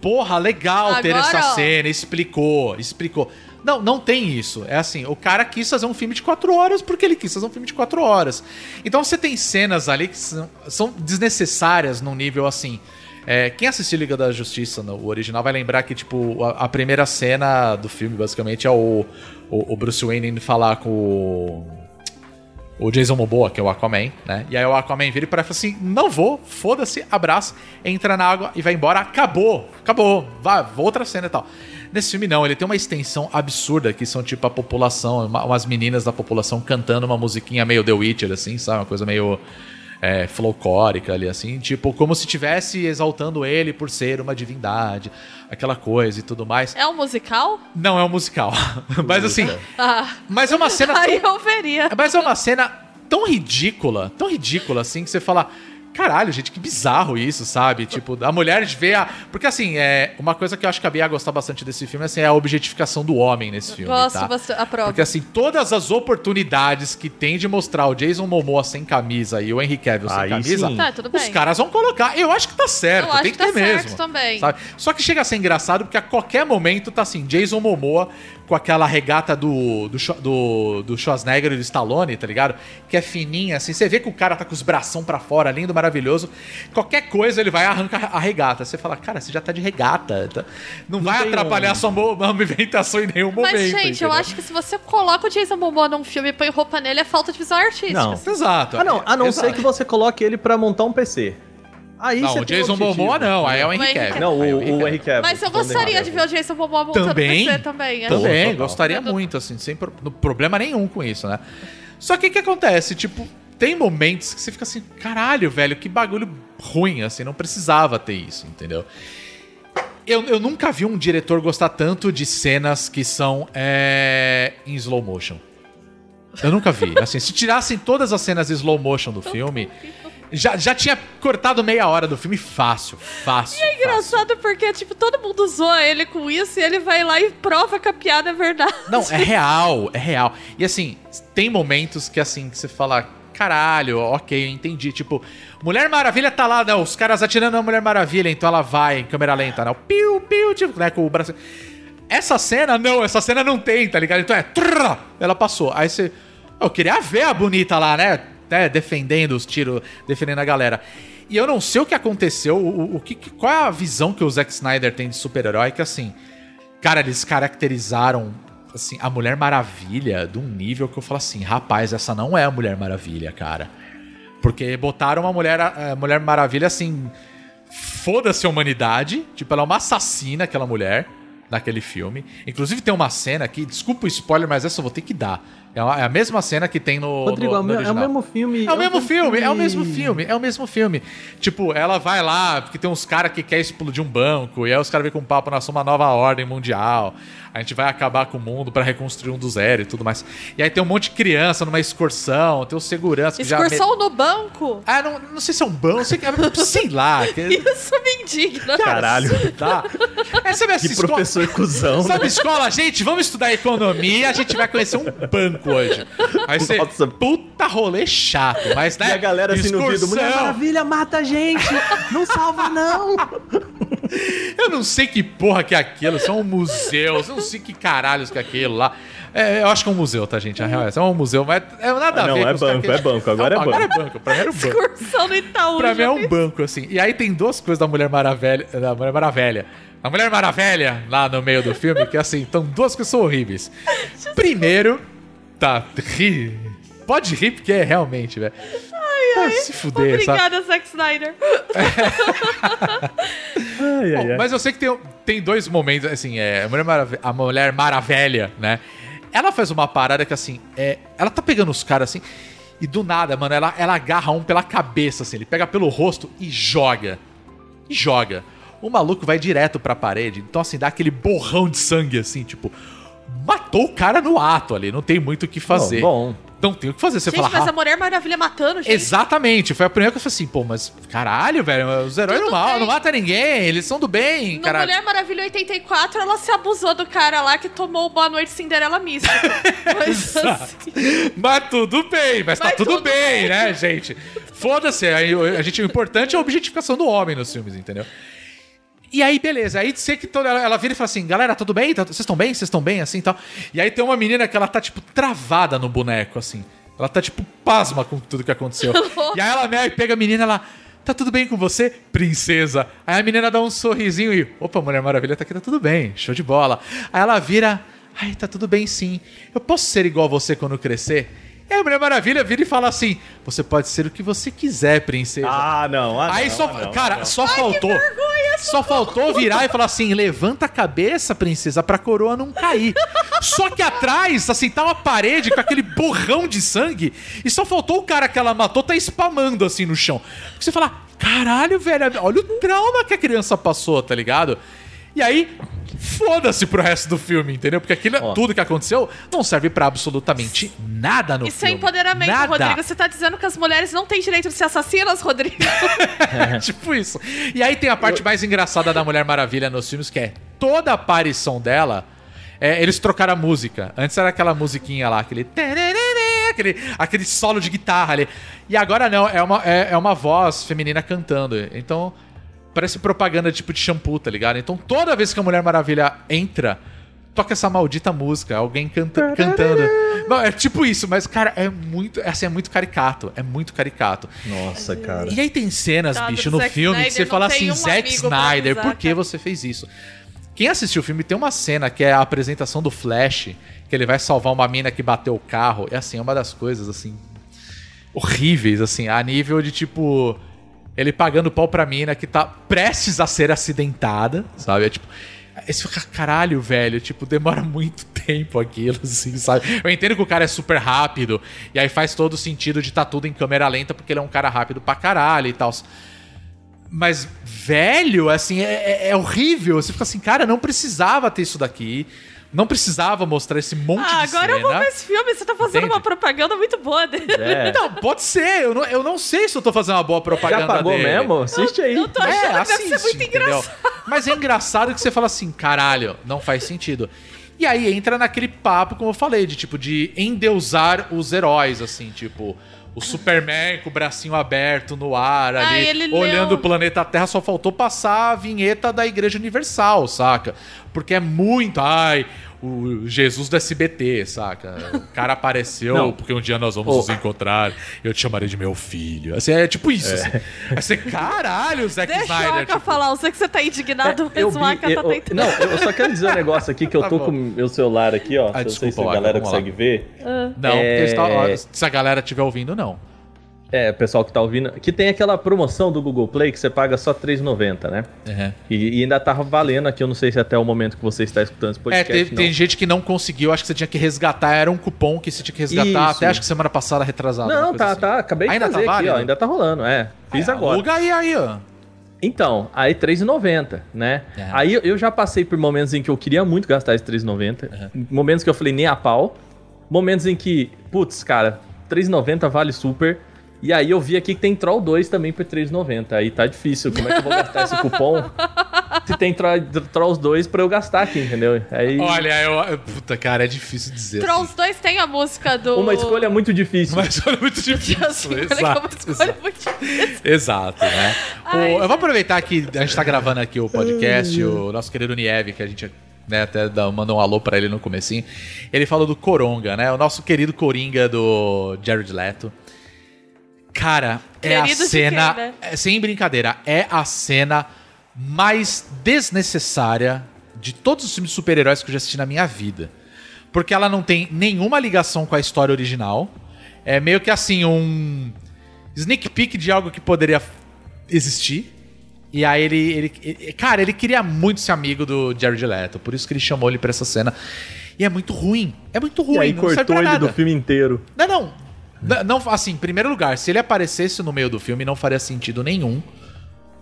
porra, legal ter Agora, essa ó. cena, explicou, explicou. Não, não tem isso. É assim, o cara quis fazer um filme de quatro horas porque ele quis fazer um filme de quatro horas. Então você tem cenas ali que são, são desnecessárias num nível assim. É, quem assistiu Liga da Justiça, no o original, vai lembrar que, tipo, a, a primeira cena do filme, basicamente, é o, o, o Bruce Wayne indo falar com o o Jason Momoa, que é o Aquaman, né? E aí o Aquaman vira e fala assim: não vou, foda-se, abraça, entra na água e vai embora, acabou, acabou, vai, outra cena e tal. Nesse filme não, ele tem uma extensão absurda, que são tipo a população, uma- umas meninas da população cantando uma musiquinha meio The Witcher, assim, sabe? Uma coisa meio é, folclórica ali, assim, tipo, como se estivesse exaltando ele por ser uma divindade, aquela coisa e tudo mais. É um musical? Não é um musical, mas assim, Ah, mas é uma cena tão aí eu veria. mas é uma cena tão ridícula, tão ridícula assim, que você fala. Caralho, gente, que bizarro isso, sabe? Tipo, a mulher vê a. Porque assim, é. Uma coisa que eu acho que a Bia ia gostar bastante desse filme assim, é a objetificação do homem nesse filme. Gosto, tá? você aprova. Porque assim, todas as oportunidades que tem de mostrar o Jason Momoa sem camisa e o Henry Cavill sem Aí camisa. Tá, tudo os caras vão colocar. Eu acho que tá certo, Eu acho tem que que, tá ter certo mesmo. também. sabe? Só que chega a ser engraçado porque a qualquer momento tá assim, Jason Momoa com aquela regata do, do, do, do Schwarzenegger e do Stallone, tá ligado? Que é fininha, assim. Você vê que o cara tá com os bração pra fora, lindo, maravilhoso. Qualquer coisa ele vai e arranca a regata. Você fala, cara, você já tá de regata. tá? Não, vai tem atrapalhar um- a sua mo- movimentação em nenhum momento. Mas, gente, eu entendeu? acho que se você coloca o Jason Momoa num filme e põe roupa nele, é falta de visão artística. Não. Exato. Ah, não. A não Exato. ser que você coloque ele pra montar um PC. Aí Não, você o um Jason objetivo. Momoa não, aí é o Henry Cavill. Não, Aí é o, o. Henry Cavill. Mas eu gostaria de ver o Jason Momoa montando Também? PC também. é. Também, Total. gostaria Total. muito, assim, sem pro- problema nenhum com isso, né? Só que o que acontece? Tipo, tem momentos que você fica assim, caralho, velho, que bagulho ruim, assim, não precisava ter isso, entendeu? Eu, eu nunca vi um diretor gostar tanto de cenas que são é, em slow motion. Eu nunca vi. Assim, se tirassem todas as cenas em slow motion do filme, já, já tinha cortado meia hora do filme fácil, fácil. É engraçado porque, tipo, todo mundo zoa ele com isso e ele vai lá e prova que a piada é verdade. Não, é real, é real. E assim, tem momentos que assim, que você fala, caralho, ok, eu entendi. Tipo, Mulher Maravilha tá lá, né? Os caras atirando na Mulher Maravilha, então ela vai em câmera lenta, né? O piu, piu, tipo, né? Com o braço. Essa cena, não, essa cena não tem, tá ligado? Então é. trrr, ela passou. Aí você. Eu queria ver a bonita lá, né? Né, defendendo os tiros, defendendo a galera. E eu não sei o que aconteceu, o, o- que- qual é a visão que o Zack Snyder tem de super-herói, que assim, cara, eles caracterizaram assim, a Mulher Maravilha de um nível que eu falo assim, rapaz, essa não é a Mulher Maravilha, cara. Porque botaram uma mulher, a Mulher Maravilha assim. Foda-se a humanidade. Tipo, ela é uma assassina, aquela mulher, naquele filme. Inclusive tem uma cena aqui, desculpa o spoiler, mas essa eu vou ter que dar. É, é a mesma cena que tem no. Rodrigo, no, é o no é o original. mesmo filme. É o mesmo filme, é o mesmo filme, é o mesmo filme. Tipo, ela vai lá, porque tem uns caras que quer explodir um banco, e aí os caras vêm com um papo, somos uma nova ordem mundial. A gente vai acabar com o mundo pra reconstruir um do zero e tudo mais. E aí tem um monte de criança numa excursão, tem os seguranças que já. Excursão no banco? Ah, não, não sei se é um banco, sei, sei lá. Que... Isso me indigna. Caralho. Tá. É, sabe Que escola- professor cuzão. Sabe escola, gente? Vamos estudar economia, a gente vai conhecer um banco hoje. Aí você, Nossa. puta rolê chato, mas né? E a galera assim no Mulher excursão. Maravilha mata a gente! Não salva, não! Eu não sei que porra que é aquilo, são um museu, eu não sei que caralhos que é aquilo lá. É, eu acho que é um museu, tá, gente? A real é essa, é um museu, mas é nada Ah, a não, ver é com os banco, é banco, agora é Não, Agora é banco, pra mim era um banco. Excursão no Itaú. Pra mim é um banco, assim. E aí tem duas coisas da Mulher Maravilha. Da Mulher Maravilha. A Mulher Maravilha, lá no meio do filme, que assim, estão duas coisas que são horríveis. Primeiro, tá, ri. Pode rir, porque é realmente, velho. Ai, Se fuder, sabe? Obrigada, Zack Snyder. Ai, ai, Bom, ai. mas eu sei que tem, tem dois momentos, assim, é, a Mulher, Marav- a Mulher Maravilha, né? Ela faz uma parada que, assim, é, ela tá pegando os caras, assim, e do nada, mano, ela, ela agarra um pela cabeça, assim, ele pega pelo rosto e joga. E joga. O maluco vai direto pra parede, então, assim, dá aquele borrão de sangue, assim, tipo, matou o cara no ato ali, não tem muito o que fazer. Bom, bom. Não tem o que fazer, você Gente, fala... mas "Ah, a Mulher Maravilha matando, gente. Exatamente, foi a primeira que eu falei assim, pô, mas caralho, velho, os heróis Tudo não, mal, não matam ninguém, eles são do bem, No caralho. Mulher Maravilha 84, ela se abusou do cara lá que tomou o Boa Noite Cinderela Mística. Mas assim, Mas tudo bem, mas, tá Mas tudo, tudo bem, bem. né, gente? Foda-se, aí a gente, o importante é a objetificação do homem nos filmes, entendeu? E aí, beleza, aí sei que toda, ela, ela vira e fala assim, galera, tudo bem? Tá- Vocês estão bem? Vocês estão bem? Assim e tal. E aí tem uma menina que ela tá, tipo, travada no boneco, assim. Ela tá, tipo, pasma com tudo que aconteceu. e aí ela meio pega a menina, ela... Tá tudo bem com você, princesa? Aí a menina dá um sorrisinho e... Opa, Mulher Maravilha tá aqui, tá tudo bem. Show de bola. Aí ela vira... Ai, tá tudo bem sim. Eu posso ser igual a você quando crescer? E aí a Mulher Maravilha vira e fala assim... Você pode ser o que você quiser, princesa. Ah, não. Ah, Aí não, só, ah, não, cara, não. só faltou, só faltou virar e falar assim: levanta a cabeça, princesa, pra coroa não cair. Só que atrás, assim, tá uma parede com aquele borrão de sangue e só faltou o cara que ela matou tá spamando assim no chão. Porque você fala: caralho, velho, olha o trauma que a criança passou, tá ligado? E aí, foda-se pro resto do filme, entendeu? Porque aquilo, Ó. tudo que aconteceu não serve pra absolutamente nada no Isso é filme. empoderamento, nada. Rodrigo. Você tá dizendo que as mulheres não têm direito de ser assassinas, Rodrigo? tipo isso. E aí tem a parte mais engraçada da Mulher Maravilha nos filmes, que é toda a aparição dela. é, eles trocaram a música. Antes era aquela musiquinha lá, aquele. Aquele, aquele solo de guitarra ali. E agora não, é uma, é, é uma voz feminina cantando. Então, parece propaganda tipo de shampoo, tá ligado? Então, toda vez que a Mulher Maravilha entra, toca essa maldita música, alguém canta, cantando. Não, é tipo isso, mas, cara, é muito. Assim, é muito caricato. É muito caricato. Nossa, cara. E aí tem cenas, Coitado bicho, no Zack filme que Snyder, você não fala assim, um Zack Snyder, por que cara." você fez isso? Quem assistiu o filme tem uma cena que é a apresentação do Flash, que ele vai salvar uma mina que bateu o carro. É assim, é uma das coisas, assim, horríveis, assim, a nível de tipo. Ele pagando pau pra mina que tá prestes a ser acidentada, sabe? É tipo. Você fica, caralho, velho, tipo, demora muito tempo aquilo, assim, sabe? Eu entendo que o cara é super rápido, e aí faz todo sentido de tá tudo em câmera lenta, porque ele é um cara rápido pra caralho e tal. Mas, velho, assim, é, é- é horrível. Você fica assim, cara, não precisava ter isso daqui. Não precisava mostrar esse monte Ah, de agora cena. eu vou ver esse filme. Você tá fazendo Entende? uma propaganda muito boa dele. É. Não, pode ser. Eu não, eu não sei se eu tô fazendo uma boa propaganda Já pagou dele. mesmo? Assiste aí. Eu tô achando É, que deve assiste, ser muito entendeu? engraçado. Mas é engraçado que você fala assim, caralho, não faz sentido. E aí entra naquele papo, como eu falei, de tipo, de endeusar os heróis, assim, tipo... O Superman com o bracinho aberto no ar Ah, ali, ele olhando leu- o planeta Terra, só faltou passar a vinheta da Igreja Universal, saca? Porque é muito, ai, o Jesus do SBT, saca? O cara apareceu Não. porque um dia nós vamos Oh. nos encontrar, eu te chamarei de meu filho. Assim, é tipo isso, assim. Aí você, caralho, Zack Deixa o Snyder. Aka tipo, falar. Eu sei que você tá indignado, É, eu mas o Aka tá eu- tentando. Não, eu só quero dizer um negócio aqui que eu Tá tô bom. com o meu celular aqui, ó. Ah, eu não sei se desculpa, a galera vamos lá. consegue ver. Não, É, porque está- ó, se a galera estiver ouvindo, não. É, pessoal que tá ouvindo, que tem aquela promoção do Google Play que você paga só R$3,90, né? Uhum. E, e ainda tava valendo aqui, eu não sei se até o momento que você está escutando esse É, podcast. teve- não. tem gente que não conseguiu, acho que você tinha que resgatar, era um cupom que você tinha que resgatar, Isso. até acho que semana passada retrasada. Não, tá, assim. tá. Acabei de Ainda fazer tá aqui, ó. Ainda tá rolando, é. Fiz É, agora. Aluga aí, aí, ó. Então, aí R$3,90, né? É. Aí eu- já passei por momentos em que eu queria muito gastar esse R$3,90. Momentos que eu falei nem a pau. Momentos em que, putz, cara, R$3,90 vale super. E aí eu vi aqui que tem Troll 2 também por R$3,90. Aí tá difícil. Como é que eu vou gastar esse cupom? Se tem Tro- Trolls 2 pra eu gastar aqui, entendeu? Aí, Olha, eu, puta, cara, é difícil dizer. Trolls 2 tem a música do. uma escolha muito difícil. Mas olha, muito difícil. Assim, olha que é uma exato, escolha exato. muito difícil. Exato, né? O- Ai, eu vou aproveitar que a gente tá gravando aqui o podcast, o nosso querido Nieve, que a gente né, até dá- mandou um alô pra ele no comecinho. Ele falou do Coronga, né? O nosso querido Coringa do Jared Leto. Cara, é a Querido cena, quem, né? é, sem brincadeira, é a cena mais desnecessária de todos os filmes de super-heróis que eu já assisti na minha vida. Porque ela não tem nenhuma ligação com a história original. É meio que assim, um sneak peek de algo que poderia existir. E aí ele, ele, ele- Cara, ele queria muito ser amigo do Jared Leto. Por isso que ele chamou ele pra essa cena. E é muito ruim. É muito ruim. E aí não serve cortou pra ele nada. do filme inteiro. Não, não. Não. Assim, em primeiro lugar, se ele aparecesse no meio do filme, não faria sentido nenhum.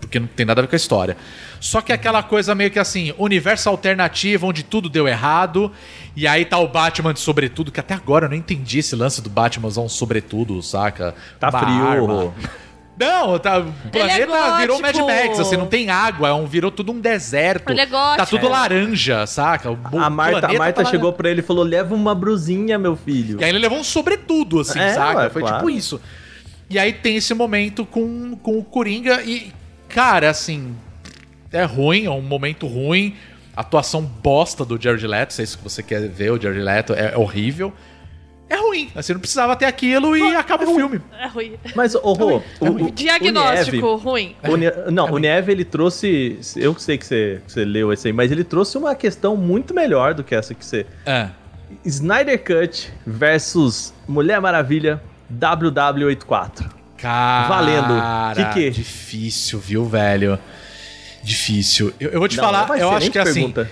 Porque não tem nada a ver com a história. Só que aquela coisa meio que assim, universo alternativo, onde tudo deu errado. E aí tá o Batman de sobretudo, que até agora eu não entendi esse lance do Batman usar um sobretudo, saca? Tá Uma frio. Não, tá, o planeta virou Mad gótico. Max, assim, não tem água, é um, virou tudo um deserto. Ele é gótico. Tá tudo laranja, saca? O A Marta, a planeta Marta tá chegou pra ele e falou: leva uma brusinha, meu filho. e aí ele levou um sobretudo, assim, É, saca? ué, Foi claro. tipo isso. E aí tem esse momento com, com o Coringa e, cara, assim, é ruim, é um momento ruim. Atuação bosta do Jared Leto, se é isso que você quer ver, o Jared Leto é horrível. É ruim, assim, não precisava ter aquilo e acaba o filme. É ruim. Mas, ô, Rô, o, o, o Diagnóstico Nieve- ruim. o Nie- não, o Nieve, ele trouxe. Eu sei que você, que você leu esse aí, mas ele trouxe uma questão muito melhor do que essa que você. É. Snyder Cut versus Mulher Maravilha WW84. Cara, Valendo. Que que? Difícil, viu, velho? Difícil. Eu, eu vou te Não, falar, é eu acho que assim. pergunta.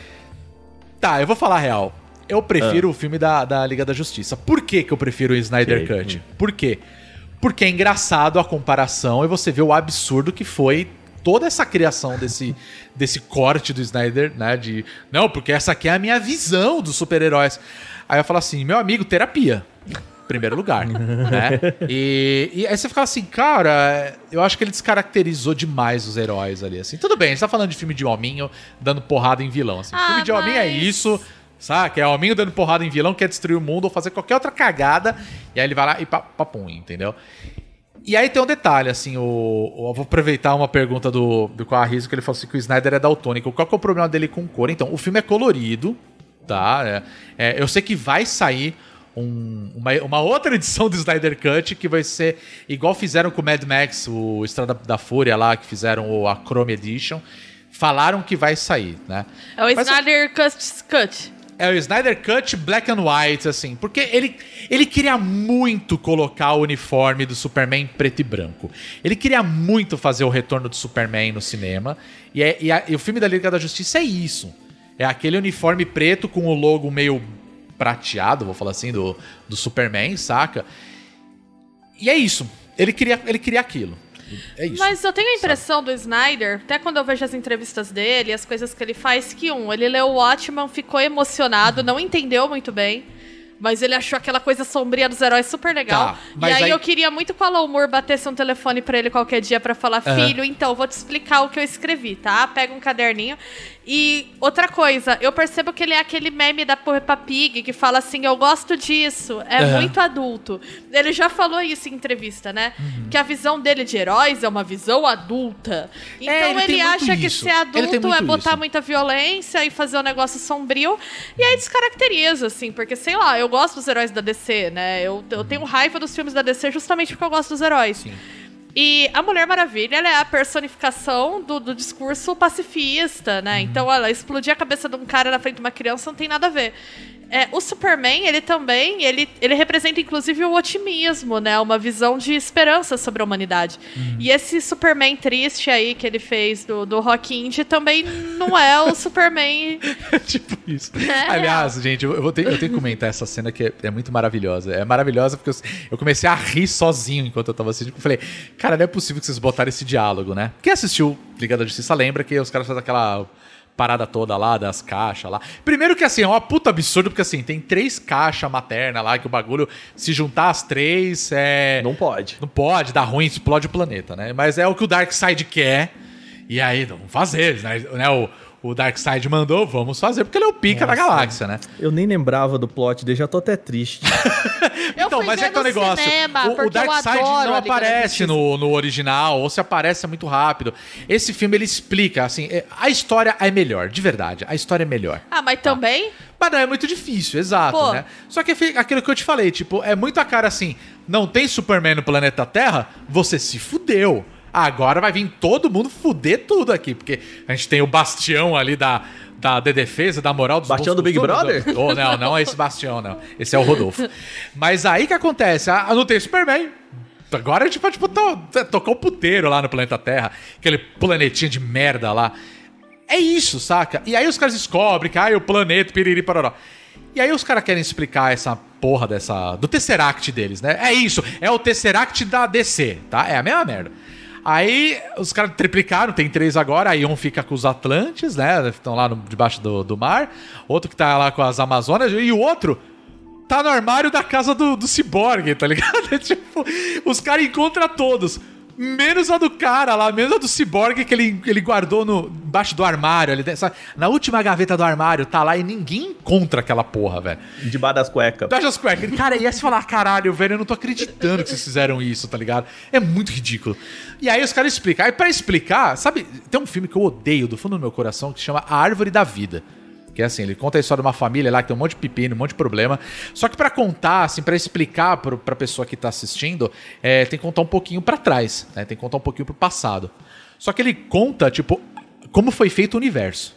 Tá, eu vou falar a real. Eu prefiro Ah. o filme da, da Liga da Justiça. Por que, que eu prefiro o Snyder Ok. Cut? Por quê? Porque é engraçado a comparação e você vê o absurdo que foi toda essa criação desse, desse corte do Snyder, né? De. Não, porque essa aqui é a minha visão dos super-heróis. Aí eu falo assim, meu amigo, terapia. em Primeiro lugar, né? E, e aí você fica assim, cara, eu acho que ele descaracterizou demais os heróis ali, assim. Tudo bem, a gente tá falando de filme de hominho dando porrada em vilão, assim. Ah, filme de hominho é mas- isso, saca? É hominho dando porrada em vilão, quer destruir o mundo ou fazer qualquer outra cagada, e aí ele vai lá e pa- papum, entendeu? E aí tem um detalhe, assim, o, o- eu vou aproveitar uma pergunta do, do Carrizo, que ele falou assim que o Snyder é daltônico. Qual que é o problema dele com cor? Então, o filme é colorido, tá? É- é, eu sei que vai sair um- uma, uma outra edição do Snyder Cut, que vai ser igual fizeram com o Mad Max, o Estrada da Fúria lá, que fizeram o, a Chrome Edition. Falaram que vai sair, né? É o Mas- Snyder Cut. Cut. É o Snyder Cut Black and White, assim, porque ele, ele queria muito colocar o uniforme do Superman preto e branco. Ele queria muito fazer o retorno do Superman no cinema. E, é- e a- e o filme da Liga da Justiça é isso. É aquele uniforme preto com o logo meio prateado, vou falar assim, do, do Superman, saca? E é isso. Ele queria, ele queria aquilo. É isso. Mas eu tenho a impressão do Snyder, até quando eu vejo as entrevistas dele, as coisas que ele faz, que um, ele leu o Watchman, ficou emocionado, não entendeu muito bem. Mas ele achou aquela coisa sombria dos heróis super legal. Tá, e aí, aí- eu queria muito que o Alan Moore batesse um telefone pra ele qualquer dia pra falar: Aham. Filho, então, vou te explicar o que eu escrevi, tá? Pega um caderninho. E outra coisa, eu percebo que ele é aquele meme da Peppa Pig que fala assim: Eu gosto disso, é Aham. muito adulto. Ele já falou isso em entrevista, né? Uhum. Que a visão dele de heróis é uma visão adulta. Então É, ele ele, acha que isso. ser adulto é botar isso. muita violência e fazer um negócio sombrio. E aí descaracteriza, assim, porque sei lá, eu gosto dos heróis da DC, né? Eu, eu tenho raiva dos filmes da DC justamente porque eu gosto dos heróis. Sim. E a Mulher Maravilha, é a personificação do, do discurso pacifista, né? Então, ela explodir a cabeça de um cara na frente de uma criança não tem nada a ver. É, o Superman, ele também, ele, ele representa inclusive o otimismo, né? Uma visão de esperança sobre a humanidade. Uhum. E esse Superman triste aí que ele fez do, do Rock Indie também não é o Superman. tipo isso. É Aliás, gente, eu, vou ter, eu tenho que comentar essa cena que é, é muito maravilhosa. É maravilhosa porque eu, eu comecei a rir sozinho enquanto eu tava assistindo. Eu falei, cara, não é possível que vocês botaram esse diálogo, né? Quem assistiu Liga da Justiça lembra que os caras fazem aquela parada toda lá das caixas lá. Primeiro que assim, é uma puta absurdo, porque assim, tem três caixas maternas lá, que o bagulho, se juntar as três, é. Não pode. Não pode, dá ruim, explode o planeta, né? Mas é o que o Darkseid quer. E aí, vamos fazer, né? né? O, o Darkseid mandou, vamos fazer, porque ele é o pica da galáxia, né? Eu nem lembrava do plot dele, já tô até triste. Eu então, fui mas ver é que é o negócio. cinema, o, o Darkseid não aparece no, no original, ou se aparece é muito rápido. Esse filme ele explica, assim, é- a história é melhor, de verdade. A história é melhor. Ah, mas também. Mas não é muito difícil, exato, Pô. né? Só que aquilo que eu te falei, tipo, é muito a cara assim, não tem Superman no planeta Terra, você se fudeu. Agora vai vir todo mundo fuder tudo aqui, porque a gente tem o bastião ali da, da, da defesa, da moral dos Bastião do Big. Brother? Oh, não, não é esse bastião, não. Esse é o Rodolfo. Mas aí que acontece? Ah, não tem Superman. Agora a gente pode botar, tocar o puteiro lá no planeta Terra, aquele planetinha de merda lá. É isso, saca? E aí os caras descobrem que ah, o planeta, piriri, paroró. E aí os caras querem explicar essa porra dessa. do Tesseract deles, né? É isso, é o Tesseract da DC, tá? É a mesma merda. Aí os caras triplicaram, tem três agora, aí um fica com os Atlantes, né? Estão lá no- debaixo do, do mar. Outro que tá lá com as Amazonas, e o outro tá no armário da casa do, do Cyborg, tá ligado? Tipo, os caras encontram todos. Menos a do cara lá, menos a do Cyborg que ele, ele guardou no, embaixo do armário. Ali, dentro, sabe? Na última gaveta do armário, tá lá e ninguém encontra aquela porra, velho. Debaixo das cuecas. Dash as cuecas. Cara, ia se falar, caralho, velho, eu não tô acreditando que vocês fizeram isso, tá ligado? É muito ridículo. E aí os caras explicam. Aí pra explicar, sabe, tem um filme que eu odeio do fundo do meu coração que chama A Árvore da Vida. Que é assim, ele conta a história de uma família lá que tem um monte de pepino, um monte de problema. Só que pra contar, assim, pra explicar pro, pra pessoa que tá assistindo, é, tem que contar um pouquinho pra trás, né? Tem que contar um pouquinho pro passado. Só que ele conta, tipo, como foi feito o universo.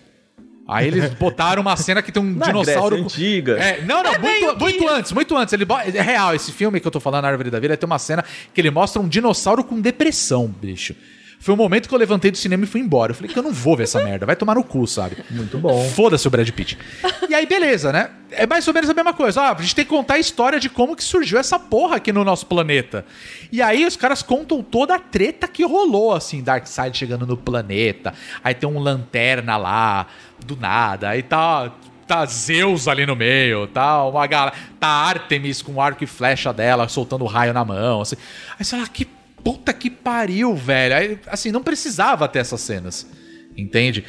Aí eles botaram uma cena que tem um Na dinossauro. Grécia antiga. É, não, não, muito, muito antes, muito antes. Ele é real, esse filme que eu tô falando, na Árvore da Vida, tem uma cena que ele mostra um dinossauro com depressão, bicho. Foi o momento que eu levantei do cinema e fui embora. Eu falei que eu não vou ver essa merda, vai tomar no cu, sabe? Muito bom. Foda-se o Brad Pitt. E aí, beleza, né? É mais ou menos a mesma coisa. Ah, a gente tem que contar a história de como que surgiu essa porra aqui no nosso planeta. E aí os caras contam toda a treta que rolou, assim, Darkseid chegando no planeta. Aí tem um lanterna lá, do nada. Aí tá. Tá Zeus ali no meio, tá uma galera. Tá Artemis com o arco e flecha dela, soltando raio na mão. Assim. Aí você fala, que puta que pariu, velho. Aí, assim, não precisava ter essas cenas. Entende?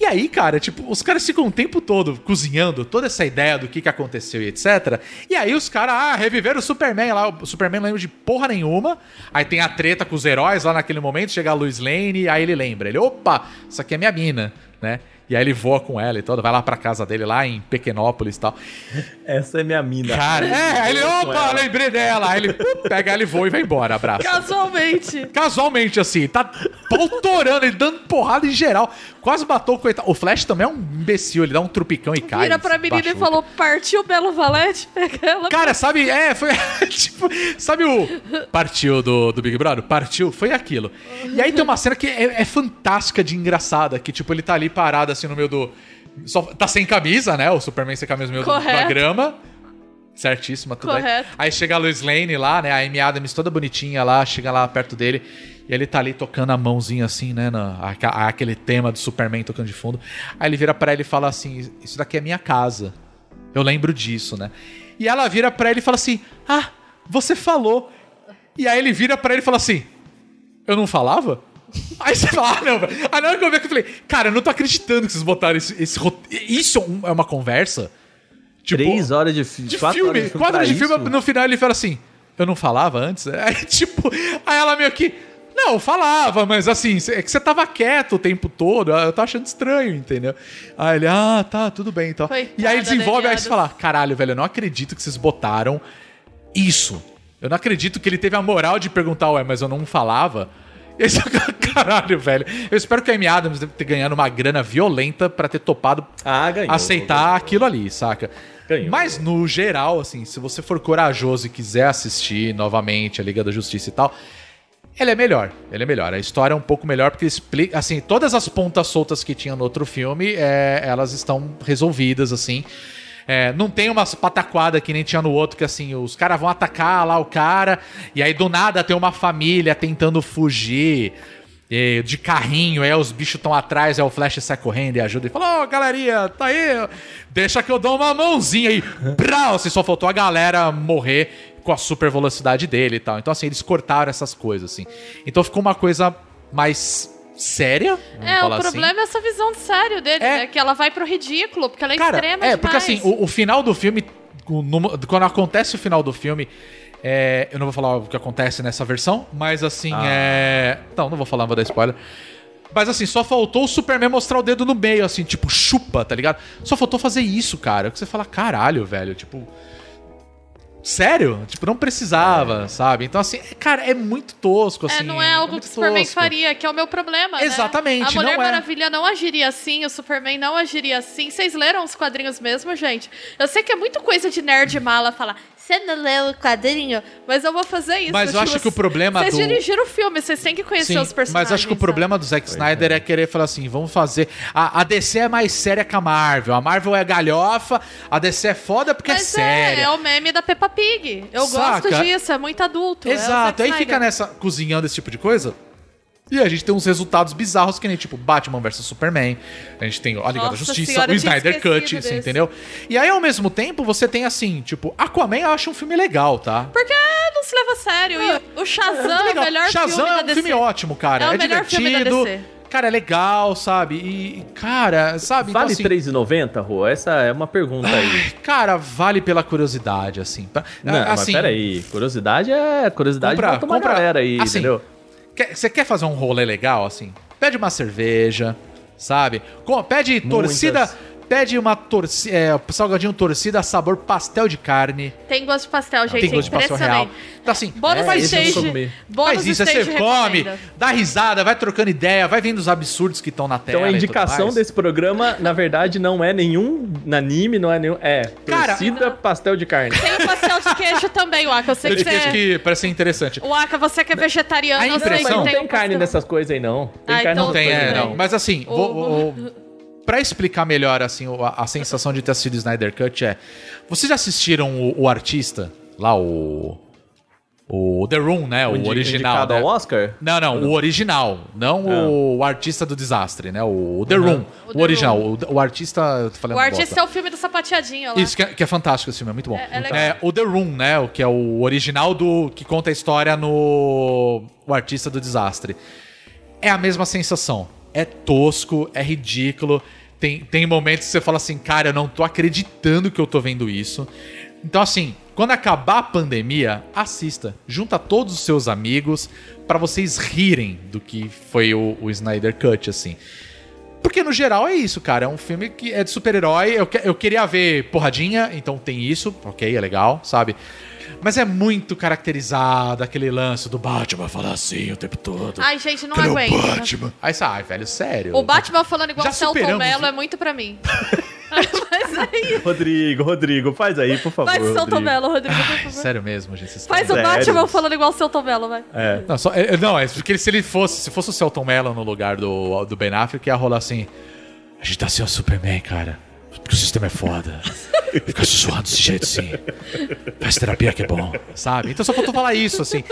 E aí, cara, tipo, os caras ficam o tempo todo cozinhando toda essa ideia do que, que aconteceu e etc. E aí os caras, ah, reviveram o Superman lá. O Superman lembra de porra nenhuma. Aí tem a treta com os heróis lá naquele momento. Chega a Lois Lane, aí ele lembra. Ele, opa, isso aqui é minha mina, né? E aí ele voa com ela e todo, vai lá pra casa dele lá em Pequenópolis e tal. Essa é minha mina. Cara, é, aí ele, opa, lembrei dela. Aí ele pega ela e voa e vai embora, abraço. Casualmente. Casualmente, assim, tá pautorando, ele dando porrada em geral. Quase matou o coitado. O Flash também é um imbecil, ele dá um trupicão e cai. Vira pra menina e falou: partiu Belo Valete, pega ela. Cara, sabe, é, foi tipo, sabe o partiu do, do Big Brother? Partiu, foi aquilo. E aí tem uma cena que é, é fantástica de engraçada, que tipo, ele tá ali parado assim no meio do só, tá sem camisa, né? O Superman sem camisa no meio do- da grama. Certíssima, tudo aí. Correto. Aí chega a Lois Lane lá, né? A Amy Adams toda bonitinha lá, chega lá perto dele. E ele tá ali tocando a mãozinha assim, né? Na, aca- aquele tema do Superman tocando de fundo. Aí ele vira pra ela e fala assim: Isso daqui é minha casa. Eu lembro disso, né? E ela vira pra ele e fala assim: Ah, você falou. E aí ele vira pra ele e fala assim: Eu não falava? Aí você fala, ah, não, velho. Aí na hora que eu vi eu falei, cara, eu não tô acreditando que vocês botaram esse, esse rote- Isso é é uma conversa? Tipo, Três horas de, fi- de quatro filme. horas de filme. Quatro horas de filme, isso? no final ele fala assim: Eu não falava antes? Aí, tipo, aí ela meio que. Não, falava, mas assim, é que você tava quieto o tempo todo, eu tô achando estranho, entendeu? Aí ele, ah, tá, tudo bem então. Coitada e aí desenvolve, aí você fala, caralho, velho, eu não acredito que vocês botaram isso. Eu não acredito que ele teve a moral de perguntar, ué, mas eu não falava. Esse caralho, velho. Eu espero que a Amy Adams deve ter ganhado uma grana violenta pra ter topado Ah, ganhou. aceitar aquilo ali, saca? Ganhou. Mas no geral, assim, se você for corajoso e quiser assistir novamente a Liga da Justiça e tal, ele é melhor. Ele é melhor. A história é um pouco melhor porque explica, assim, todas as pontas soltas que tinha no outro filme, é, elas estão resolvidas, assim. É, não tem umas pataquadas que nem tinha no outro, que assim, os caras vão atacar lá o cara, e aí do nada tem uma família tentando fugir de carrinho, aí os bichos estão atrás, aí o Flash sai correndo e ajuda e fala: Ô, galerinha, tá aí, deixa que eu dou uma mãozinha aí. Brau, assim, só faltou a galera morrer com a super velocidade dele e tal. Então, assim, eles cortaram essas coisas, assim. Então ficou uma coisa mais séria. É, o falar assim. problema é essa visão de sério dele, É. né? Que ela vai pro ridículo, porque ela é Cara, extrema é, demais. porque assim, o, o final do filme, quando acontece o final do filme, é, eu não vou falar o que acontece nessa versão, mas assim, é. Não, não vou falar, não vou dar spoiler. Mas assim, só faltou o Superman mostrar o dedo no meio, assim, tipo, chupa, tá ligado? Só faltou fazer isso, cara. Que você fala, caralho, velho, tipo. Sério? Tipo, não precisava, sabe? Então, assim, é- cara, é muito tosco, assim. É, não é algo muito que o Superman tosco. faria, que é o meu problema, Exatamente, né? A Mulher não é. Maravilha não agiria assim, o Superman não agiria assim. Vocês leram os quadrinhos mesmo, gente? Eu sei que é muito coisa de nerd mala falar, você não leu o quadrinho? Mas eu vou fazer isso. Mas eu acho que o problema Vocês do- dirigiram o filme, vocês têm que conhecer Sim, os personagens. mas acho que o problema do Zack Snyder é. querer falar assim, vamos fazer... A, a DC é mais séria que a Marvel. A Marvel é galhofa, a DC é foda porque Mas é séria. é, é o meme da Peppa Pig. Eu Saca? gosto disso, é muito adulto. é Exato, Zack aí fica nessa cozinhando esse tipo de coisa. E a gente tem uns resultados bizarros que nem tipo Batman vs Superman. A gente tem a Liga da Nossa Justiça, senhora, o Snyder Cut, você desse. entendeu? E aí ao mesmo tempo você tem assim, tipo, Aquaman eu acho um filme legal, tá? Porque não se leva a sério. E o Shazam é, o legal. melhor Shazam filme é da um DC. filme ótimo, cara. É É, o melhor filme da divertido. DC. Cara, é legal, sabe? E, cara, sabe? Então, Vale assim, R$3,90, Rô? Essa é uma pergunta aí. Cara, vale pela curiosidade, assim. Pra- Não, mas assim, peraí. Curiosidade é. Curiosidade Compra- compra- galera aí, assim, entendeu? Você quer fazer um rolê legal, assim? Pede uma cerveja, sabe? Com- pede torcida. Pede uma torcida. É, salgadinho torcida, sabor pastel de carne. Tem gosto de pastel, gente. Tem é gosto de pastel real. Então, assim, Bônus é, nunca stage. Bônus faz isso, aí você come, dá risada, vai trocando ideia, vai vendo os absurdos que estão na tela. Então a indicação desse programa, na verdade, não é nenhum anime, não é nenhum. É Cara, torcida pastel de carne. Tem o pastel de queijo também, Waka. Eu sei Eu que você... que parece ser interessante. Waka, você que é vegetariano, A eu sei que impressão- Não tem, tem carne pastel. nessas coisas aí, não. Tem Ah, carne então Não tem, é, não. Mas assim, O- vou, o- vou- pra explicar melhor assim, o- a, a sensação de ter assistido Snyder Cut é. Vocês já assistiram o, o artista? Lá, o. O The Room, né? O, Indi- original. indicado né? ao Oscar? Não, não, o original. Não o, artista do desastre, né? O, The Room. O O, The original. O, o artista. falando O artista bosta. é o filme do sapateadinho lá. Isso, que é, que é fantástico esse filme, é muito bom. É- é legal. o The Room, né? O que é o original do. que conta a história no. O artista do desastre. É a mesma sensação. É tosco, é ridículo. Tem, tem momentos que você fala assim, cara, eu não tô acreditando que eu tô vendo isso. Então, assim, quando acabar a pandemia, assista. Junta todos os seus amigos pra vocês rirem do que foi o, o Snyder Cut, assim. Porque no geral é isso, cara. É um filme que é de super-herói. Eu, eu queria ver porradinha, então tem isso. Ok, é legal, sabe? Mas é muito caracterizado aquele lance do Batman falar assim o tempo todo. Ai, gente, não Cadê o aguento. Batman? Aí você, ai, velho, sério. O Batman falando igual Já o Celton Mello é muito pra mim. Mas aí... Rodrigo, Rodrigo, faz aí, por favor. Faz o Celton Rodrigo. Mello, Rodrigo, por favor. Sério mesmo, gente. vocês Faz o estão- Sério? Batman falando igual o Celton Mello, vai. É. Não, só- é, não, é porque se ele fosse, se fosse o Celton Mello no lugar do, do Ben Affleck, ia rolar assim. A gente tá sem o Superman, cara. Porque o sistema é foda. Fica sussurrando desse jeito assim. Faz terapia que é bom, sabe? Então só faltou falar isso, assim.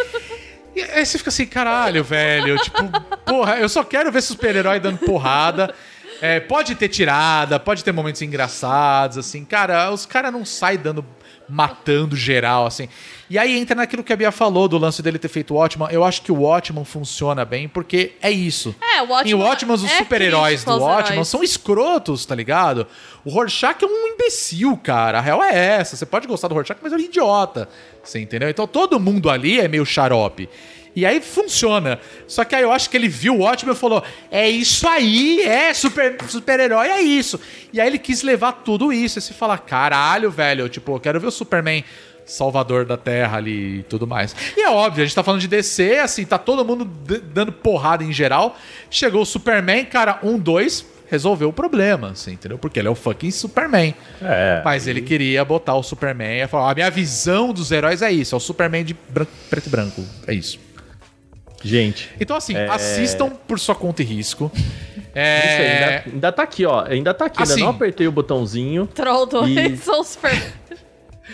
E aí você fica assim, caralho, velho. Tipo, porra, eu só quero ver super-herói dando porrada. É, pode ter tirada, pode ter momentos engraçados, assim. Cara, os caras não saem dando. matando geral, assim. E aí entra naquilo que a Bia falou do lance dele ter feito o Watchman. Eu acho que o Watchman funciona bem porque é isso. É, o Watchman Em Watchman, os é super-heróis do Watchman são escrotos, tá ligado? O Rorschach é um imbecil, cara. A real é essa. Você pode gostar do Rorschach, mas ele é um idiota. Você entendeu? Então todo mundo ali é meio xarope. E aí funciona. Só que aí eu acho que ele viu o Watchmen e falou: é isso aí, é super- super-herói, é isso. E aí ele quis levar tudo isso. E você fala: caralho, velho, tipo, eu quero ver o Superman salvador da Terra ali e tudo mais. E é óbvio, a gente tá falando de DC, assim, tá todo mundo dando porrada em geral. Chegou o Superman, cara, um, dois, resolveu o problema, assim, entendeu? Porque ele é o fucking Superman. É. Mas ele queria botar o Superman e falar: a minha visão dos heróis é isso, é o Superman de branco- preto e branco. É isso. Gente. Então, assim, É. assistam por sua conta e risco. Isso aí, É. ainda, ainda tá aqui, ó. Ainda tá aqui. Assim. Ainda não apertei o botãozinho. Troll 2 E- são super.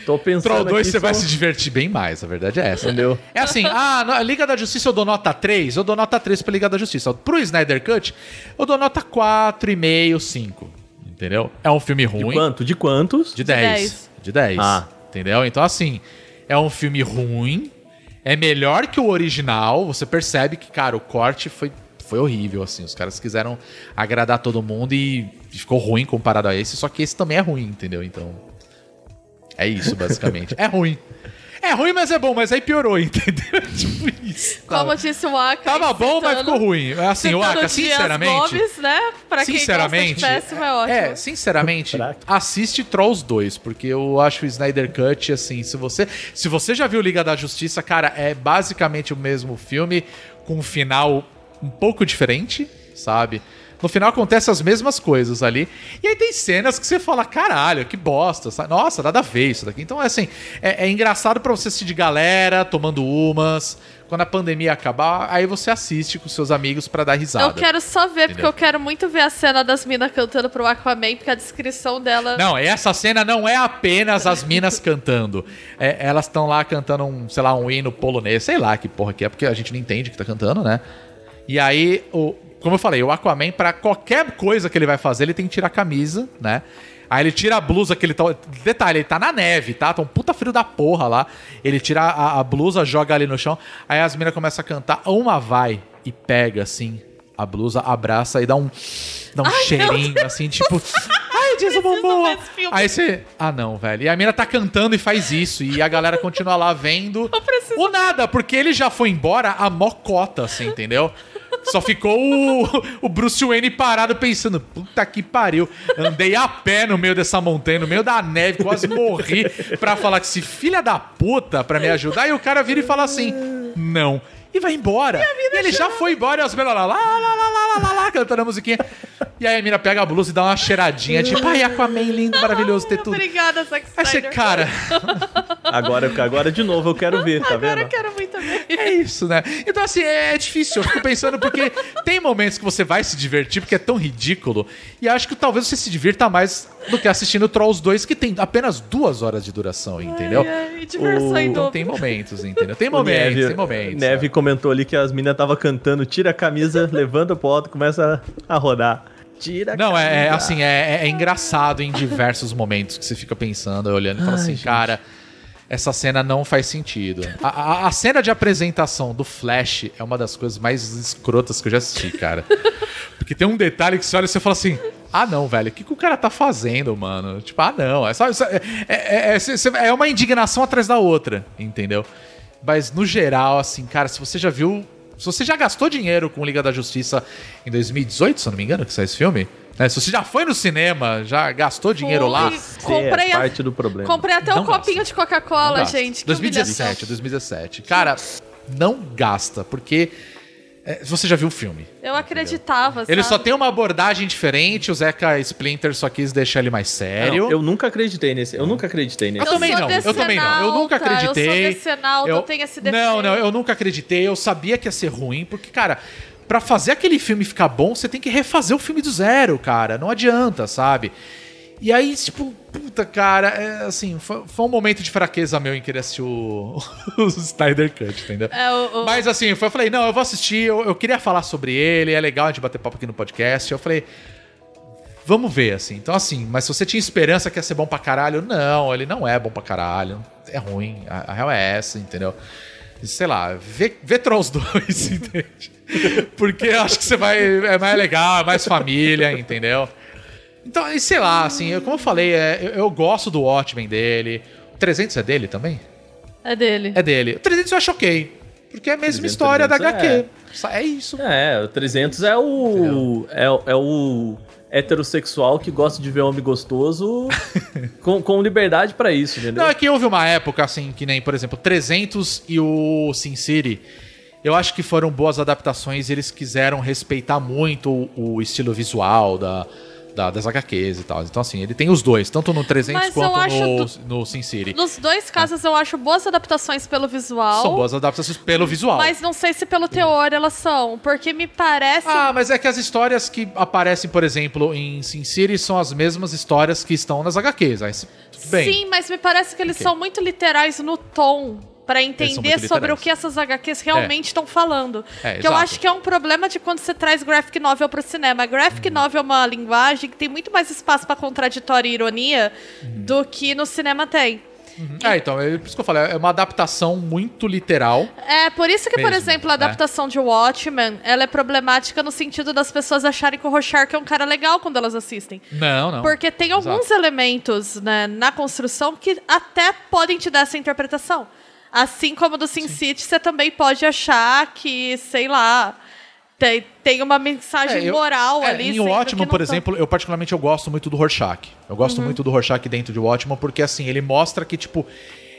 Tô pensando. Troll 2 aqui você vai só- se divertir bem mais, a verdade é essa. Entendeu? É assim, ah, na Liga da Justiça eu dou nota 3, eu dou nota 3 pra Liga da Justiça. Pro Snyder Cut, eu dou nota 4,5, 5. Entendeu? É um filme De ruim. quanto? De quantos? De 10. 10. De 10. Ah. Entendeu? Então, assim, é um filme ruim. É melhor que o original. Você percebe que, cara, o corte foi, foi horrível, assim. Os caras quiseram agradar todo mundo e ficou ruim comparado a esse. Só que esse também é ruim, entendeu? Então. É isso, basicamente. é ruim. É ruim, mas é bom, mas aí piorou, entendeu? tipo isso. Como Tava, disse o Aka. tava bom, mas ficou ruim. Assim, o Aka, sinceramente. Gomes, né? Pra Sinceramente, quem gosta de péssimo, é ótimo. é, sinceramente, assiste Trolls 2, porque eu acho o Snyder Cut assim, se você, se você já viu Liga da Justiça, cara, é basicamente o mesmo filme com um final um pouco diferente, sabe? No final acontecem as mesmas coisas ali. E aí tem cenas que você fala, caralho, que bosta. sabe? Nossa, nada a ver isso daqui. Então, é assim, é, é engraçado pra você assistir de galera, tomando umas. Quando a pandemia acabar, aí você assiste com seus amigos pra dar risada. Eu quero só ver, porque Entendeu? eu quero muito ver a cena das minas cantando pro Aquaman, porque a descrição dela. Não, essa cena não é apenas as minas cantando. É, elas estão lá cantando um, sei lá, um hino polonês, sei lá que porra que é, porque a gente não entende o que tá cantando, né? E aí, o, como eu falei, o Aquaman, pra qualquer coisa que ele vai fazer, ele tem que tirar a camisa, né? Aí ele tira a blusa que ele tá. Detalhe, ele tá na neve, tá? Tá um puta frio da porra lá. Ele tira a, a blusa, joga ali no chão. Aí as minas começam a cantar. Uma vai e pega assim a blusa, abraça e dá um. Dá um cheirinho, assim, tipo. Ai, Momoa! esse filme. Aí você. Ah, não, velho. E a mina tá cantando e faz isso. E a galera continua lá vendo. O nada, porque ele já foi embora a mocota, assim, entendeu? Só ficou o, o Bruce Wayne parado pensando: puta que pariu. Andei a pé no meio dessa montanha, no meio da neve, quase morri pra falar que esse filha da puta pra me ajudar. E o cara vira e fala assim: não. E vai embora. E, ele já foi embora e as meninas lá, lá, lá, lá, lá, lá, lá, cantando a musiquinha. E aí a mina pega a blusa e dá uma cheiradinha, tipo, ai, Aquaman lindo, maravilhoso ter tudo. Obrigada, Zack Aí você, cara, Agora, agora de novo eu quero ver, tá Agora vendo? eu quero muito ver. É isso, né? Então, assim, é difícil. Eu fico pensando porque tem momentos que você vai se divertir porque é tão ridículo. E acho que talvez você se divirta mais do que assistindo Trolls 2, que tem apenas duas horas de duração, entendeu? Ai, ai, diversão O- em Então tem momentos, entendeu? Tem momentos, Neve, tem momentos. Neve comentou ali que as meninas estavam cantando, tira a camisa, levanta pro alto, começa a rodar. Tira Não, é, é assim, é, é engraçado em diversos momentos que você fica pensando, olhando e fala assim, cara, essa cena não faz sentido. A, a- a cena de apresentação do Flash é uma das coisas mais escrotas que eu já assisti, cara. Porque tem um detalhe que você olha e você fala assim. Ah, não, velho, o que, que o cara tá fazendo, mano? Tipo, ah, não. É, só, é, é, é- é- é uma indignação atrás da outra, entendeu? Mas no geral, assim, cara, se você já viu. Se você já gastou dinheiro com Liga da Justiça em 2018, se eu não me engano, que saiu esse filme, né? Se você já foi no cinema, já gastou dinheiro lá. Fui, Você Comprei, é a- parte do problema. comprei até Não um copinho gasta. de Coca-Cola, gente. Que 2017, humilhação. 2017. Cara, não gasta, porque é, você já viu o filme. Eu acreditava, Ele sabe? só tem uma abordagem diferente, o Zeca Splinter só quis deixar ele mais sério. Não, eu nunca acreditei nesse. Eu nunca acreditei nesse. Eu, também não, eu também não. Eu nunca acreditei. Eu sou decenalta, eu tenho esse defeito. Não, não, eu nunca acreditei. Eu sabia que ia ser ruim, porque, cara, pra fazer aquele filme ficar bom, você tem que refazer o filme do zero, cara. Não adianta, sabe? E aí, tipo, puta, cara, é, assim, foi, foi um momento de fraqueza meu em querer assistir o, o Snyder Cut, entendeu? É, o- o- Mas assim, foi, eu falei, não, eu vou assistir, eu, eu queria falar sobre ele, é legal a gente bater papo aqui no podcast. Eu falei, vamos ver, assim. Então, assim, mas se você tinha esperança que ia ser bom pra caralho, não, ele não é bom pra caralho. É ruim. A, a real é essa, entendeu? Sei lá, vê, vê Trolls 2, entende? Porque eu acho que você vai. É mais legal, é mais família, entendeu? Então, e sei lá, assim, eu- como eu falei, é, eu, eu gosto do Watchmen dele. O 300 é dele também? É dele. É dele. O 300 eu acho ok. Porque é a mesma 300, história da 300 HQ. Só- É isso. É, o 300 é o. É, o- é o heterossexual que gosta de ver homem gostoso com, com liberdade pra isso, entendeu? Não, é que houve uma época, assim, que nem, por exemplo, 300 e o Sin City. Eu acho que foram boas adaptações eles quiseram respeitar muito o, o estilo visual da, da, das HQs e tal. Então, assim, ele tem os dois, tanto no 300 Mas quanto no, do- no Sin City. Nos dois casos eu acho boas adaptações pelo visual. São boas adaptações pelo visual. Mas não sei se pelo teor elas são. Porque me parece. Ah, mas é que as histórias que aparecem, por exemplo, em Sin City são as mesmas histórias que estão nas HQs. Aí, tudo bem. Sim, mas me parece que eles Ok. são muito literais no tom. São entender sobre o que essas HQs realmente estão falando. É, que eu acho que é um problema de quando você traz graphic novel pro cinema. Graphic Uhum. novel é uma linguagem que tem muito mais espaço pra contraditório e ironia Uhum. do que no cinema tem. É, então, é por isso que eu falei, é uma adaptação muito literal. É, por isso que, por Mesmo, exemplo, a né? adaptação de Watchmen, ela é problemática no sentido das pessoas acharem que o Rorschach é um cara legal quando elas assistem. Não, não. Porque tem alguns Exato. elementos né, na construção que até podem te dar essa interpretação. Assim como do Sin City, você também pode achar que, sei lá, tem, tem uma mensagem É, eu- moral é, ali. Em Watchmen, por tão- exemplo, eu particularmente eu gosto muito do Rorschach. Eu gosto Uhum. muito do Rorschach dentro de Watchmen porque, assim, ele mostra que, tipo,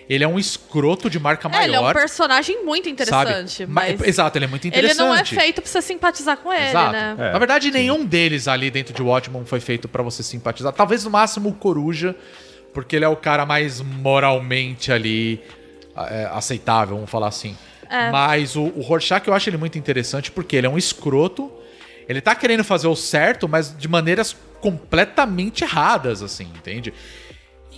ele é um escroto de marca É, ele é um maior. personagem muito interessante, mas Exato, ele é muito ele interessante. não é feito pra você simpatizar com ele, Exato. né? É, Na verdade, nenhum deles ali dentro de Watchmen foi feito pra você simpatizar. Talvez no máximo o Coruja, porque ele é o cara mais moralmente ali aceitável, vamos falar assim. É. Mas o, o Rorschach eu acho ele muito interessante porque ele é um escroto. Ele tá querendo fazer o certo, mas de maneiras completamente erradas, assim, entende?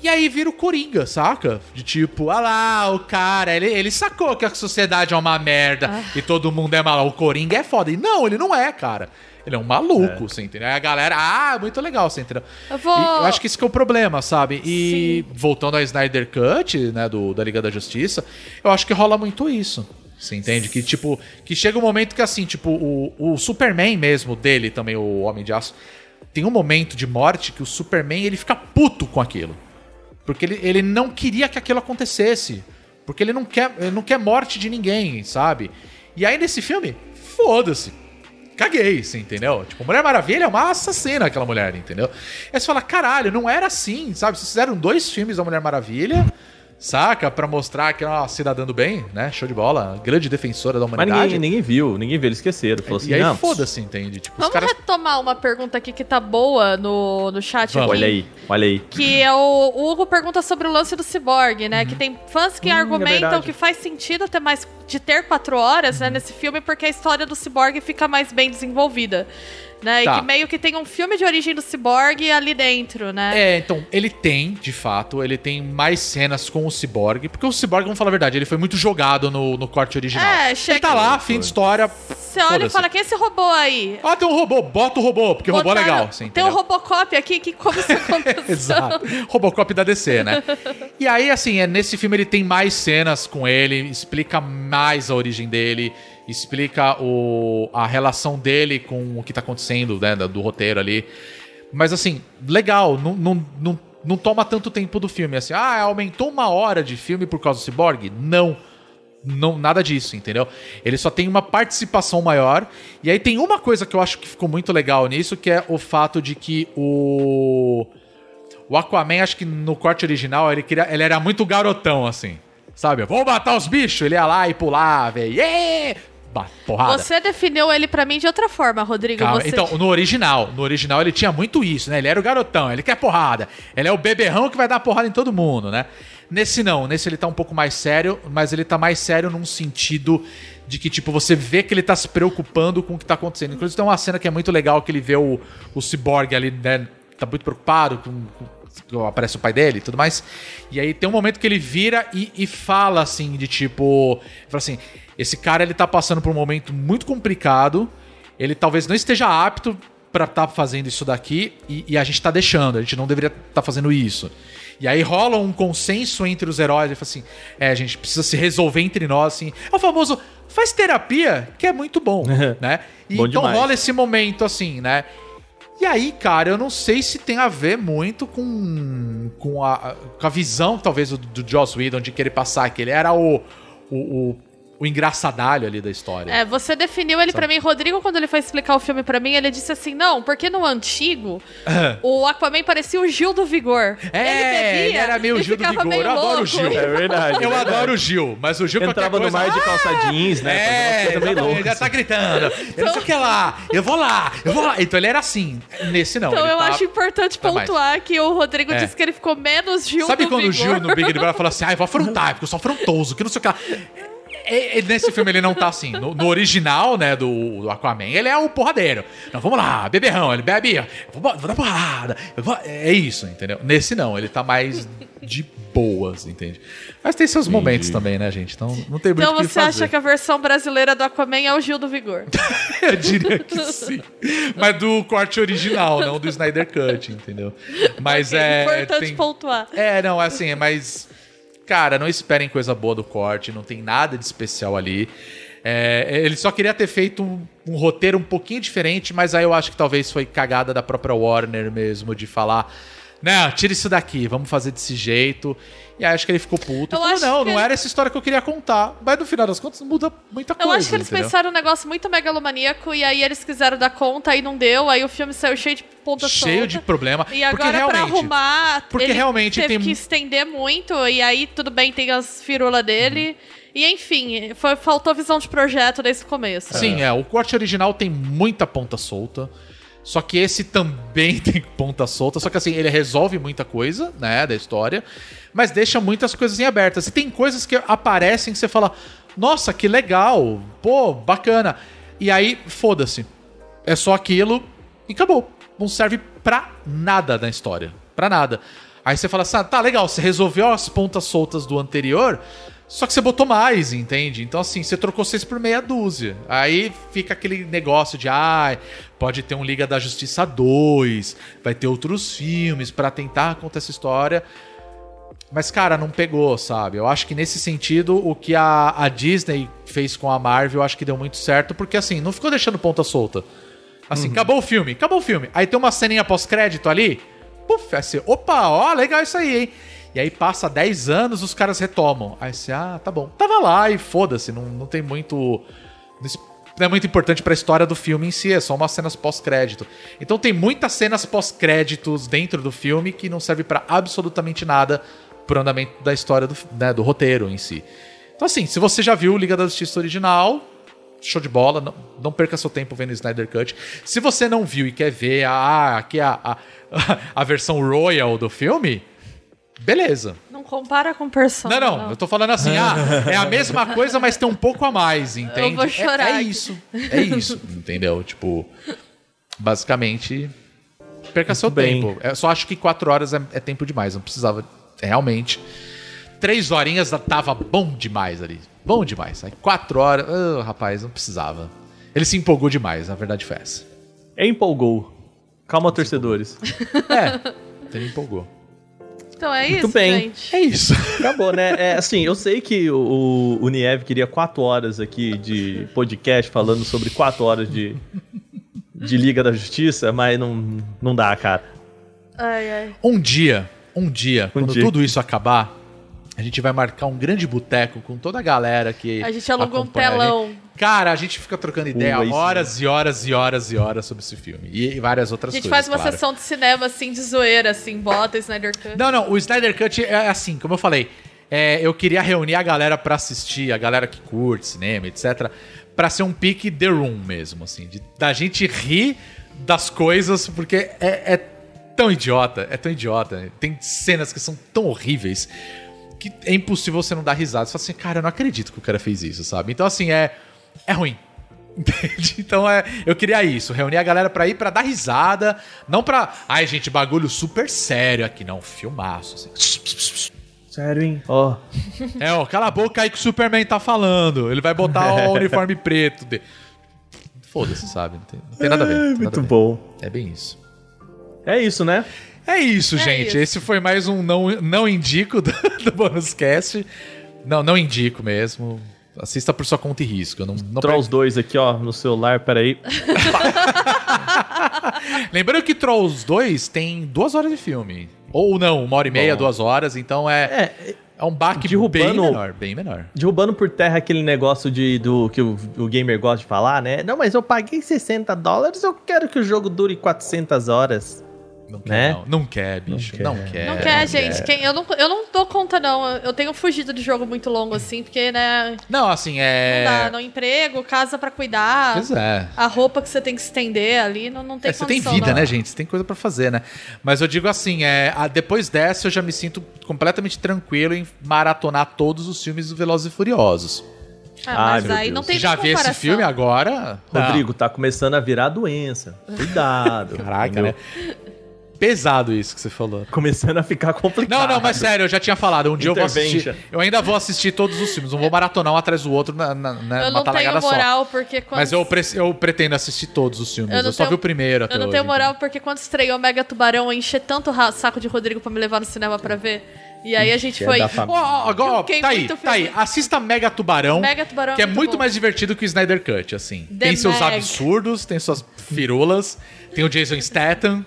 E aí vira o Coringa, saca? De tipo, ah lá, o cara, ele, ele sacou que a sociedade é uma merda Ah. e todo mundo é mal. O Coringa é foda. E não, ele não é, cara. Ele é um maluco, você entendeu? Aí a galera, ah, muito legal, você entendeu? Eu vou- eu acho que esse que é o problema, sabe? E voltando ao Snyder Cut, né, do, da Liga da Justiça, eu acho que rola muito isso. Você entende? Que, tipo, que chega um momento que, assim, tipo, o, o Superman mesmo dele, também, o Homem de Aço, tem um momento de morte que o Superman, ele fica puto com aquilo. Porque ele, ele não queria que aquilo acontecesse. Porque ele não quer, ele não quer morte de ninguém, sabe? E aí nesse filme, foda-se. Caguei, você entendeu? Tipo, Mulher Maravilha é uma assassina, aquela mulher, entendeu? Aí você fala, caralho, não era assim, sabe? Vocês fizeram dois filmes da Mulher Maravilha, saca? Pra mostrar que é uma cidadã do bem, né? Show de bola, grande defensora da Mas humanidade. ninguém, ninguém viu, ninguém viu, eles esqueceram. Falou assim, e aí não, foda-se, entende? Tipo, os Vamos caras. retomar uma pergunta aqui que tá boa no, no chat Vamos. aqui. Olha aí, olha aí. Que é o, o Hugo pergunta sobre o lance do Cyborg, né? Que tem fãs que Hum, é argumentam verdade. que faz sentido ter mais de ter quatro horas, né, nesse filme, porque a história do Cyborg fica mais bem desenvolvida. Né? Tá. E que meio que tem um filme de origem do Cyborg ali dentro, né? É, então, ele tem, de fato, ele tem mais cenas com o Cyborg, porque o Cyborg, vamos falar a verdade, ele foi muito jogado no, no corte original. É, ele chega- tá lá, fim de história. Você olha e fala, quem é esse robô aí? Ah, tem um robô, bota o robô, porque o robô é legal. Você Tem um? Robocop aqui, que como isso aconteceu? Exato. Robocop da DC, né? E aí, assim, é, nesse filme ele tem mais cenas com ele, explica mais a origem dele, explica o, a relação dele com o que tá acontecendo, né, do, do roteiro ali. Mas, assim, legal, não, não, não, não toma tanto tempo do filme. Assim, ah, aumentou uma hora de filme por causa do Cyborg? Não. Não, nada disso, entendeu? Ele só tem uma participação maior. E aí tem uma coisa que eu acho que ficou muito legal nisso, que é o fato de que o. O Aquaman, acho que no corte original, ele, queria, ele era muito garotão, assim. Sabe? Vamos matar os bichos! Ele ia lá e pulava, e yeah! Porrada. Você definiu ele pra mim de outra forma, Rodrigo. Calma, Você... Então, no original, no original ele tinha muito isso, né? Ele era o garotão, ele quer porrada. Ele é o beberrão que vai dar porrada em todo mundo, né? Nesse não, nesse ele tá um pouco mais sério, mas ele tá mais sério num sentido de que, tipo, você vê que ele tá se preocupando com o que tá acontecendo. Inclusive tem uma cena que é muito legal que ele vê o, o Cyborg ali, né? Tá muito preocupado com, com- aparece o pai dele e tudo mais. E aí tem um momento que ele vira e, e fala assim, de tipo. Fala assim: esse cara ele tá passando por um momento muito complicado. Ele talvez não esteja apto pra estar fazendo isso daqui e, e a gente tá deixando, a gente não deveria estar fazendo isso. E aí rola um consenso entre os heróis, ele fala assim: é, a gente precisa se resolver entre nós, assim. É o famoso faz terapia, que é muito bom, né? E Bom então demais. rola esse momento assim, né? E aí, cara, eu não sei se tem a ver muito com, com, a, com a visão, talvez, do, do Joss Whedon de querer passar que ele era o, o, o, o engraçadalho ali da história. É, você definiu ele pra mim, Rodrigo, quando ele foi explicar o filme pra mim, ele disse assim: não, porque no antigo o Aquaman parecia o Gil do Vigor. É, ele era meio e Gil do Vigor. meio Eu adoro o louco. Gil. É verdade. Eu é adoro o Gil, mas o Gil Entrava qualquer no coisa, mar de "Ah, calça jeans, né? É, meio exatamente, loucas. já tá gritando. Eu não sei o que lá, eu vou lá, eu vou lá. Então ele era assim. Nesse não. Então ele eu tá- acho importante tá mais. pontuar que o Rodrigo É. disse que ele ficou menos Gil Sabe do quando o Vigor. Gil no Big Brother fala assim, ah, eu vou afrontar, porque eu sou afrontoso, que não sei o que lá. É, é, nesse filme ele não tá assim. No, no original, né, do, do Aquaman, ele é o porradeiro. Não, vamos lá, beberrão, ele bebe, vou, vou dar porrada. vou- é isso, entendeu? Nesse não, ele tá mais de boas, entende? Mas tem seus momentos também, né, gente? Então não tem muito Então você fazer. acha que a versão brasileira do Aquaman é o Gil do Vigor? Eu diria que sim. Mas do corte original, não do Snyder Cut, entendeu? Mas Ok, é. importante tem- pontuar. É, não, é assim, é mais. Cara, não esperem coisa boa do corte, não tem nada de especial ali. É, ele só queria ter feito um, um roteiro um pouquinho diferente, mas aí eu acho que talvez foi cagada da própria Warner mesmo, de falar. Não, tira isso daqui, vamos fazer desse jeito. E aí acho que ele ficou puto. Eu Falou, não, não ele- era essa história que eu queria contar. Mas no final das contas muda muita Eu coisa. acho que eles entendeu? pensaram um negócio muito megalomaníaco e aí eles quiseram dar conta e não deu. Aí o filme saiu cheio de ponta Cheio solta. de problema. E agora, pra arrumar, porque realmente teve tem- que estender muito, e aí tudo bem, tem as firulas dele. Uhum. E enfim, foi, faltou visão de projeto desde o começo. Sim, é. O corte original tem muita ponta solta. Só que esse também tem ponta solta. Só que assim, ele resolve muita coisa, né, da história. Mas deixa muitas coisas em abertas. E tem coisas que aparecem que você fala: Nossa, que legal! Pô, bacana. E aí, foda-se. É só aquilo e acabou. Não serve pra nada na história. Pra nada. Aí você fala assim: ah, tá legal, você resolveu as pontas soltas do anterior. Só que você botou mais, entende? Então, assim, você trocou seis por meia dúzia. Aí fica aquele negócio de, ah, pode ter um Liga da Justiça 2, vai ter outros filmes pra tentar contar essa história. Mas, cara, não pegou, sabe? Eu acho que nesse sentido, o que a, a Disney fez com a Marvel, eu acho que deu muito certo, porque, assim, não ficou deixando ponta solta. Assim, acabou o filme, acabou o filme. Aí tem uma ceninha pós-crédito ali, puf, você, opa, ó, legal isso aí, hein? E aí passa 10 anos, os caras retomam. Aí você, ah, tá bom. Tava lá e foda-se, não, não tem muito. Não é muito importante pra história do filme em si, é só umas cenas pós-crédito. Então tem muitas cenas pós-créditos dentro do filme que não serve pra absolutamente nada pro andamento da história do, né, do roteiro em si. Então, assim, se você já viu Liga da Justiça original, show de bola, não, não perca seu tempo vendo Snyder Cut. Se você não viu e quer ver ah, aqui a, a, a versão royal do filme, beleza. Não compara com Persona. Não, não, eu tô falando assim, ah, é a mesma coisa, mas tem um pouco a mais, entende? vou É- chorar É, aqui. isso, é isso, entendeu? Tipo, basicamente, perca seu bem. tempo. Eu só acho que quatro horas é, é tempo demais, não precisava, realmente. Três horinhas tava bom demais ali, bom demais. Aí quatro horas, ah, rapaz, não precisava. Ele se empolgou demais, na verdade foi essa. Empolgou. Calma, torcedores. É, ele empolgou. Então é Muito isso, bem. gente. É isso. Acabou, né? É, assim, eu sei que o, o Niev queria quatro horas aqui de podcast falando sobre quatro horas de, de Liga da Justiça, mas não, não dá, cara. Ai, ai. Um dia, um dia, quando dia. tudo isso acabar, a gente vai marcar um grande boteco com toda a galera que. A gente alugou um acompanha a telão. Cara, a gente fica trocando ideia horas e horas e horas e horas sobre esse filme. E, e várias A outras gente coisas. faz uma claro. sessão de cinema, assim, de zoeira, assim, bota Snyder Cut. Não, não, o Snyder Cut é assim, como eu falei. é, eu queria reunir a galera pra assistir, a galera que curte cinema, etc. Pra ser um pique The Room mesmo, assim. De, da gente rir das coisas, porque é, é tão idiota, é tão idiota. Tem cenas que são tão horríveis que é impossível você não dar risada. Você fala assim, cara, eu não acredito que o cara fez isso, sabe? Então, assim, é, é ruim. Entende? Então é, eu queria isso, reunir a galera pra ir pra dar risada, não pra, ai gente, bagulho super sério aqui, não, filmaço. Assim. Sério, hein? Ó. É, ó, cala a boca aí que o Superman tá falando. Ele vai botar o uniforme preto. De... Foda-se, sabe? Não tem, não tem nada a ver. nada Muito a ver. bom. É bem isso. É isso, né? É isso, É gente. isso. Esse foi mais um não, não indico do, do Bonus Cast. Não, não indico mesmo. Assista por sua conta e risco. Eu não, não Trolls 2 aqui, ó, no celular, peraí. Lembrando que Trolls 2 tem duas horas de filme. Ou não, uma hora e meia, Bom. duas horas, então é. É, É um baque Derrubando- bem menor, bem menor. Derrubando por terra aquele negócio de, do que o, o gamer gosta de falar, né? Não, mas eu paguei 60 dólares, eu quero que o jogo dure 400 horas. Não quer, Né? não. Não quer, bicho. Não Não quer. quer. Não não quer, gente. Quem, eu, não, eu não dou conta, não. Eu tenho fugido de jogo muito longo, assim, porque, né? Não, assim, é. Não dá. No emprego, casa pra cuidar. Pois é. A roupa que você tem que estender ali, não, não tem É, você tem vida, não. né, gente? Você tem coisa pra fazer, né? Mas eu digo assim, é, a- depois dessa eu já me sinto completamente tranquilo em maratonar todos os filmes do Velozes e Furiosos. Ah, mas Ai, meu aí não Deus. tem já vi esse filme agora? Rodrigo, tá começando a virar doença. Cuidado. Não. Caraca, né? Pesado isso que você falou. Começando a ficar complicado. Não, não, mas sério, eu já tinha falado. Um dia eu vou assistir. Eu ainda vou assistir todos os filmes. Não vou maratonar um atrás do outro na, na, na, Eu numa não tenho talagada só. moral, porque quando... Mas eu, pre- eu pretendo assistir todos os filmes. Eu Eu, não só tenho- vi o primeiro até Eu não hoje, tenho então. moral, porque quando estreou Mega Tubarão, eu enchi tanto o saco de Rodrigo pra me levar no cinema pra ver. E aí a gente é foi... agora, Fiquei tá aí, tá aí. Assista Mega Tubarão. Mega Tubarão é Que é muito bom. mais divertido que o Snyder Cut, assim. The tem seus absurdos, tem suas firulas, tem o Jason Statham.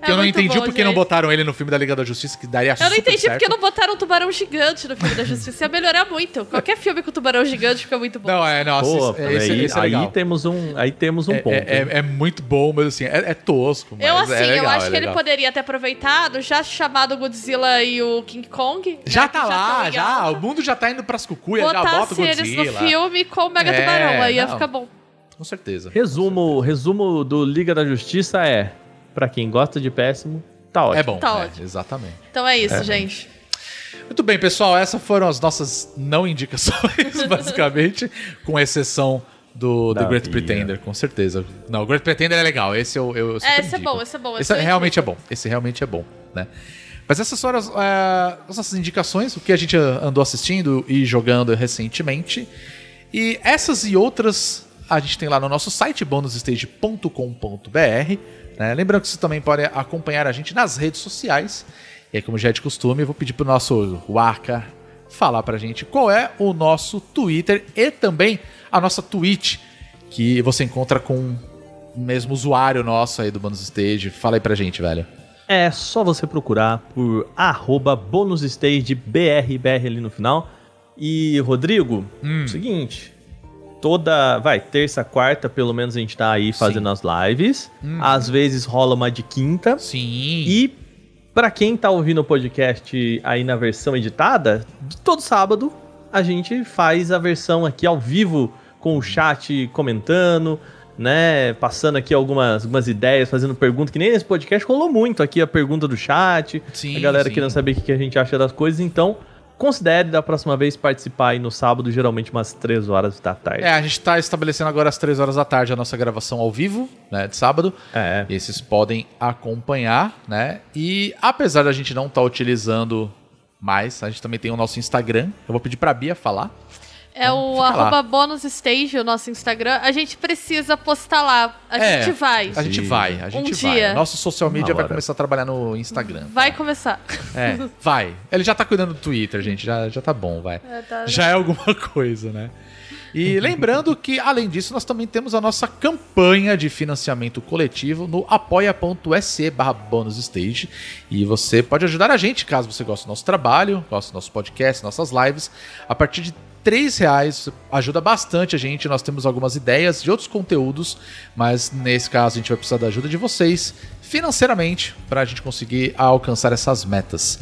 Que É eu não entendi bom, porque não gente. botaram ele no filme da Liga da Justiça, que daria Eu não super entendi certo. porque não botaram um tubarão gigante no filme da Justiça. Ia melhorar muito. Qualquer filme com tubarão gigante fica muito bom. Não, é, não, Pô, esse, aí, esse é legal. aí temos um, aí temos um É- ponto. é, é- é muito bom, mas assim, é, é tosco. Mas eu, assim, é legal, eu acho é que ele poderia ter aproveitado, já chamado o Godzilla e o King Kong. Já né, tá lá, já. alta. O mundo já tá indo pras cucuias, já bota o Botasse eles no Godzilla. filme com o Mega É, Tubarão, aí ia não. ficar bom. Com certeza. Resumo, resumo do Liga da Justiça é, pra quem gosta de péssimo, tá ótimo. É bom. Tá é, ótimo. Exatamente. Então é isso, gente. Muito bem, pessoal. Essas foram as nossas não indicações, basicamente, com exceção do The Great. Pretender, com certeza. Não, o Great Pretender é legal. Esse eu, eu super É, esse é indico. bom, esse é bom, Esse, esse eu realmente é indico. bom. Esse realmente é bom, né? Mas essas foram as, eh, as nossas indicações, o que a gente andou assistindo e jogando recentemente. E essas e outras a gente tem lá no nosso site bonusstage.com.br. Né? Lembrando que você também pode acompanhar a gente nas redes sociais. E aí, como já é de costume, eu vou pedir pro nosso Waka falar pra gente qual é o nosso Twitter e também a nossa Twitch, que você encontra com o mesmo usuário nosso aí do Bonus Stage. Fala aí pra gente, velho. É só você procurar por arroba bonusstagebrbr ali no final. E, Rodrigo, Hum. seguinte. Toda. Vai, terça, quarta, pelo menos a gente tá aí fazendo as lives. Às vezes rola uma de quinta. Sim. E pra quem tá ouvindo o podcast aí na versão editada, todo sábado a gente faz a versão aqui ao vivo com o chat comentando, né, passando aqui algumas, algumas ideias, fazendo pergunta, que nem nesse podcast rolou muito aqui a pergunta do chat, Sim, a galera sim. querendo saber o que a gente acha das coisas, então considere da próxima vez participar aí no sábado, geralmente umas 3 horas da tarde. É, a gente tá estabelecendo agora às 3 horas da tarde a nossa gravação ao vivo, né, de sábado. É. E vocês podem acompanhar, né? E apesar da gente não estar utilizando mais, a gente também tem o nosso Instagram. Eu vou pedir pra Bia falar. É o fica lá. arroba bonusstage, o nosso Instagram. A gente precisa postar lá. A É, gente vai. A gente vai, a gente vai. dia. Nosso social media vai começar a trabalhar no Instagram. Vai começar. É, vai. Ele já tá cuidando do Twitter, gente. Já, já tá bom, vai. É, tá- Já é alguma coisa, né? E lembrando que, além disso, nós também temos a nossa campanha de financiamento coletivo no apoia.se barra bonusstage. E você pode ajudar a gente, caso você goste do nosso trabalho, goste do nosso podcast, nossas lives. A partir de três reais ajuda bastante a gente. Nós temos algumas ideias de outros conteúdos, mas nesse caso a gente vai precisar da ajuda de vocês financeiramente para a gente conseguir alcançar essas metas.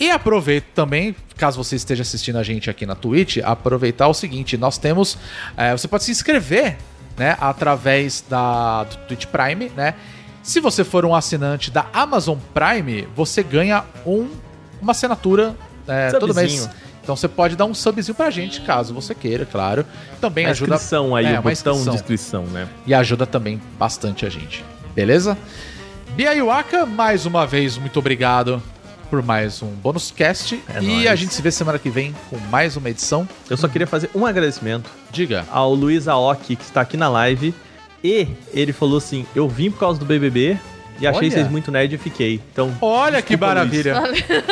E aproveito também, caso você esteja assistindo a gente aqui na Twitch, aproveitar o seguinte: nós temos. eh, você pode se inscrever né, através da, do Twitch Prime, né? Se você for um assinante da Amazon Prime, você ganha um, uma assinatura eh, todo mês. Então você pode dar um subzinho pra gente, caso você queira, claro. Também A ajuda. inscrição aí, É, o uma botão inscrição. de inscrição, né? E ajuda também bastante a gente. Beleza? Bia Iwaka, mais uma vez, muito obrigado por mais um bônus cast. É e nóis. a gente se vê semana que vem com mais uma edição. Eu só queria fazer um agradecimento Diga. ao Luiz Aoki, que está aqui na live. E ele falou assim: Eu vim por causa do BBB E achei Olha. vocês muito nerd e fiquei. Então, Olha que maravilha.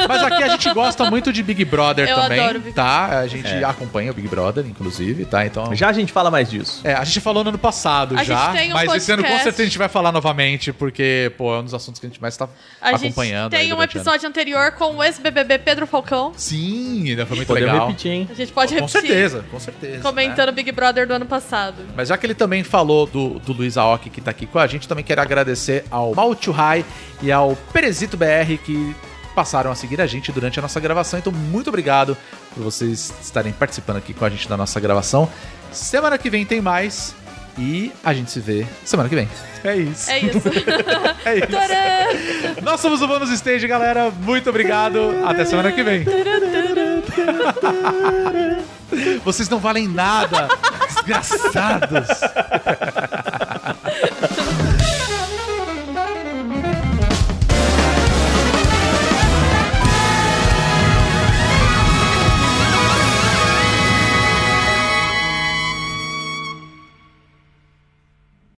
Mas aqui a gente gosta muito de Big Brother Eu também, adoro Big tá? A gente É. acompanha o Big Brother, inclusive, tá? Então. já a gente fala mais disso. É, a gente falou no ano passado A já, gente tem um mas esse ano com podcast. certeza a gente vai falar novamente, porque, pô, é um dos assuntos que a gente mais tá A gente acompanhando. aí tem um episódio anterior com o ex-BBB Pedro Falcão. Sim, ainda foi muito Podemos legal. repetir, hein? A gente pode Com repetir. certeza, com certeza. né? Comentando o Big Brother do ano passado. Mas já que ele também falou do, do Luiz Aoki que tá aqui com a gente, também quero agradecer ao Maltio High e ao Perezito BR que passaram a seguir a gente durante a nossa gravação. Então, muito obrigado por vocês estarem participando aqui com a gente da nossa gravação. Semana que vem tem mais e a gente se vê semana que vem. É isso. É isso. É isso. Tcharam! Nós somos o Bônus Stage, galera. Muito obrigado. Até semana que vem. Vocês não valem nada, desgraçados.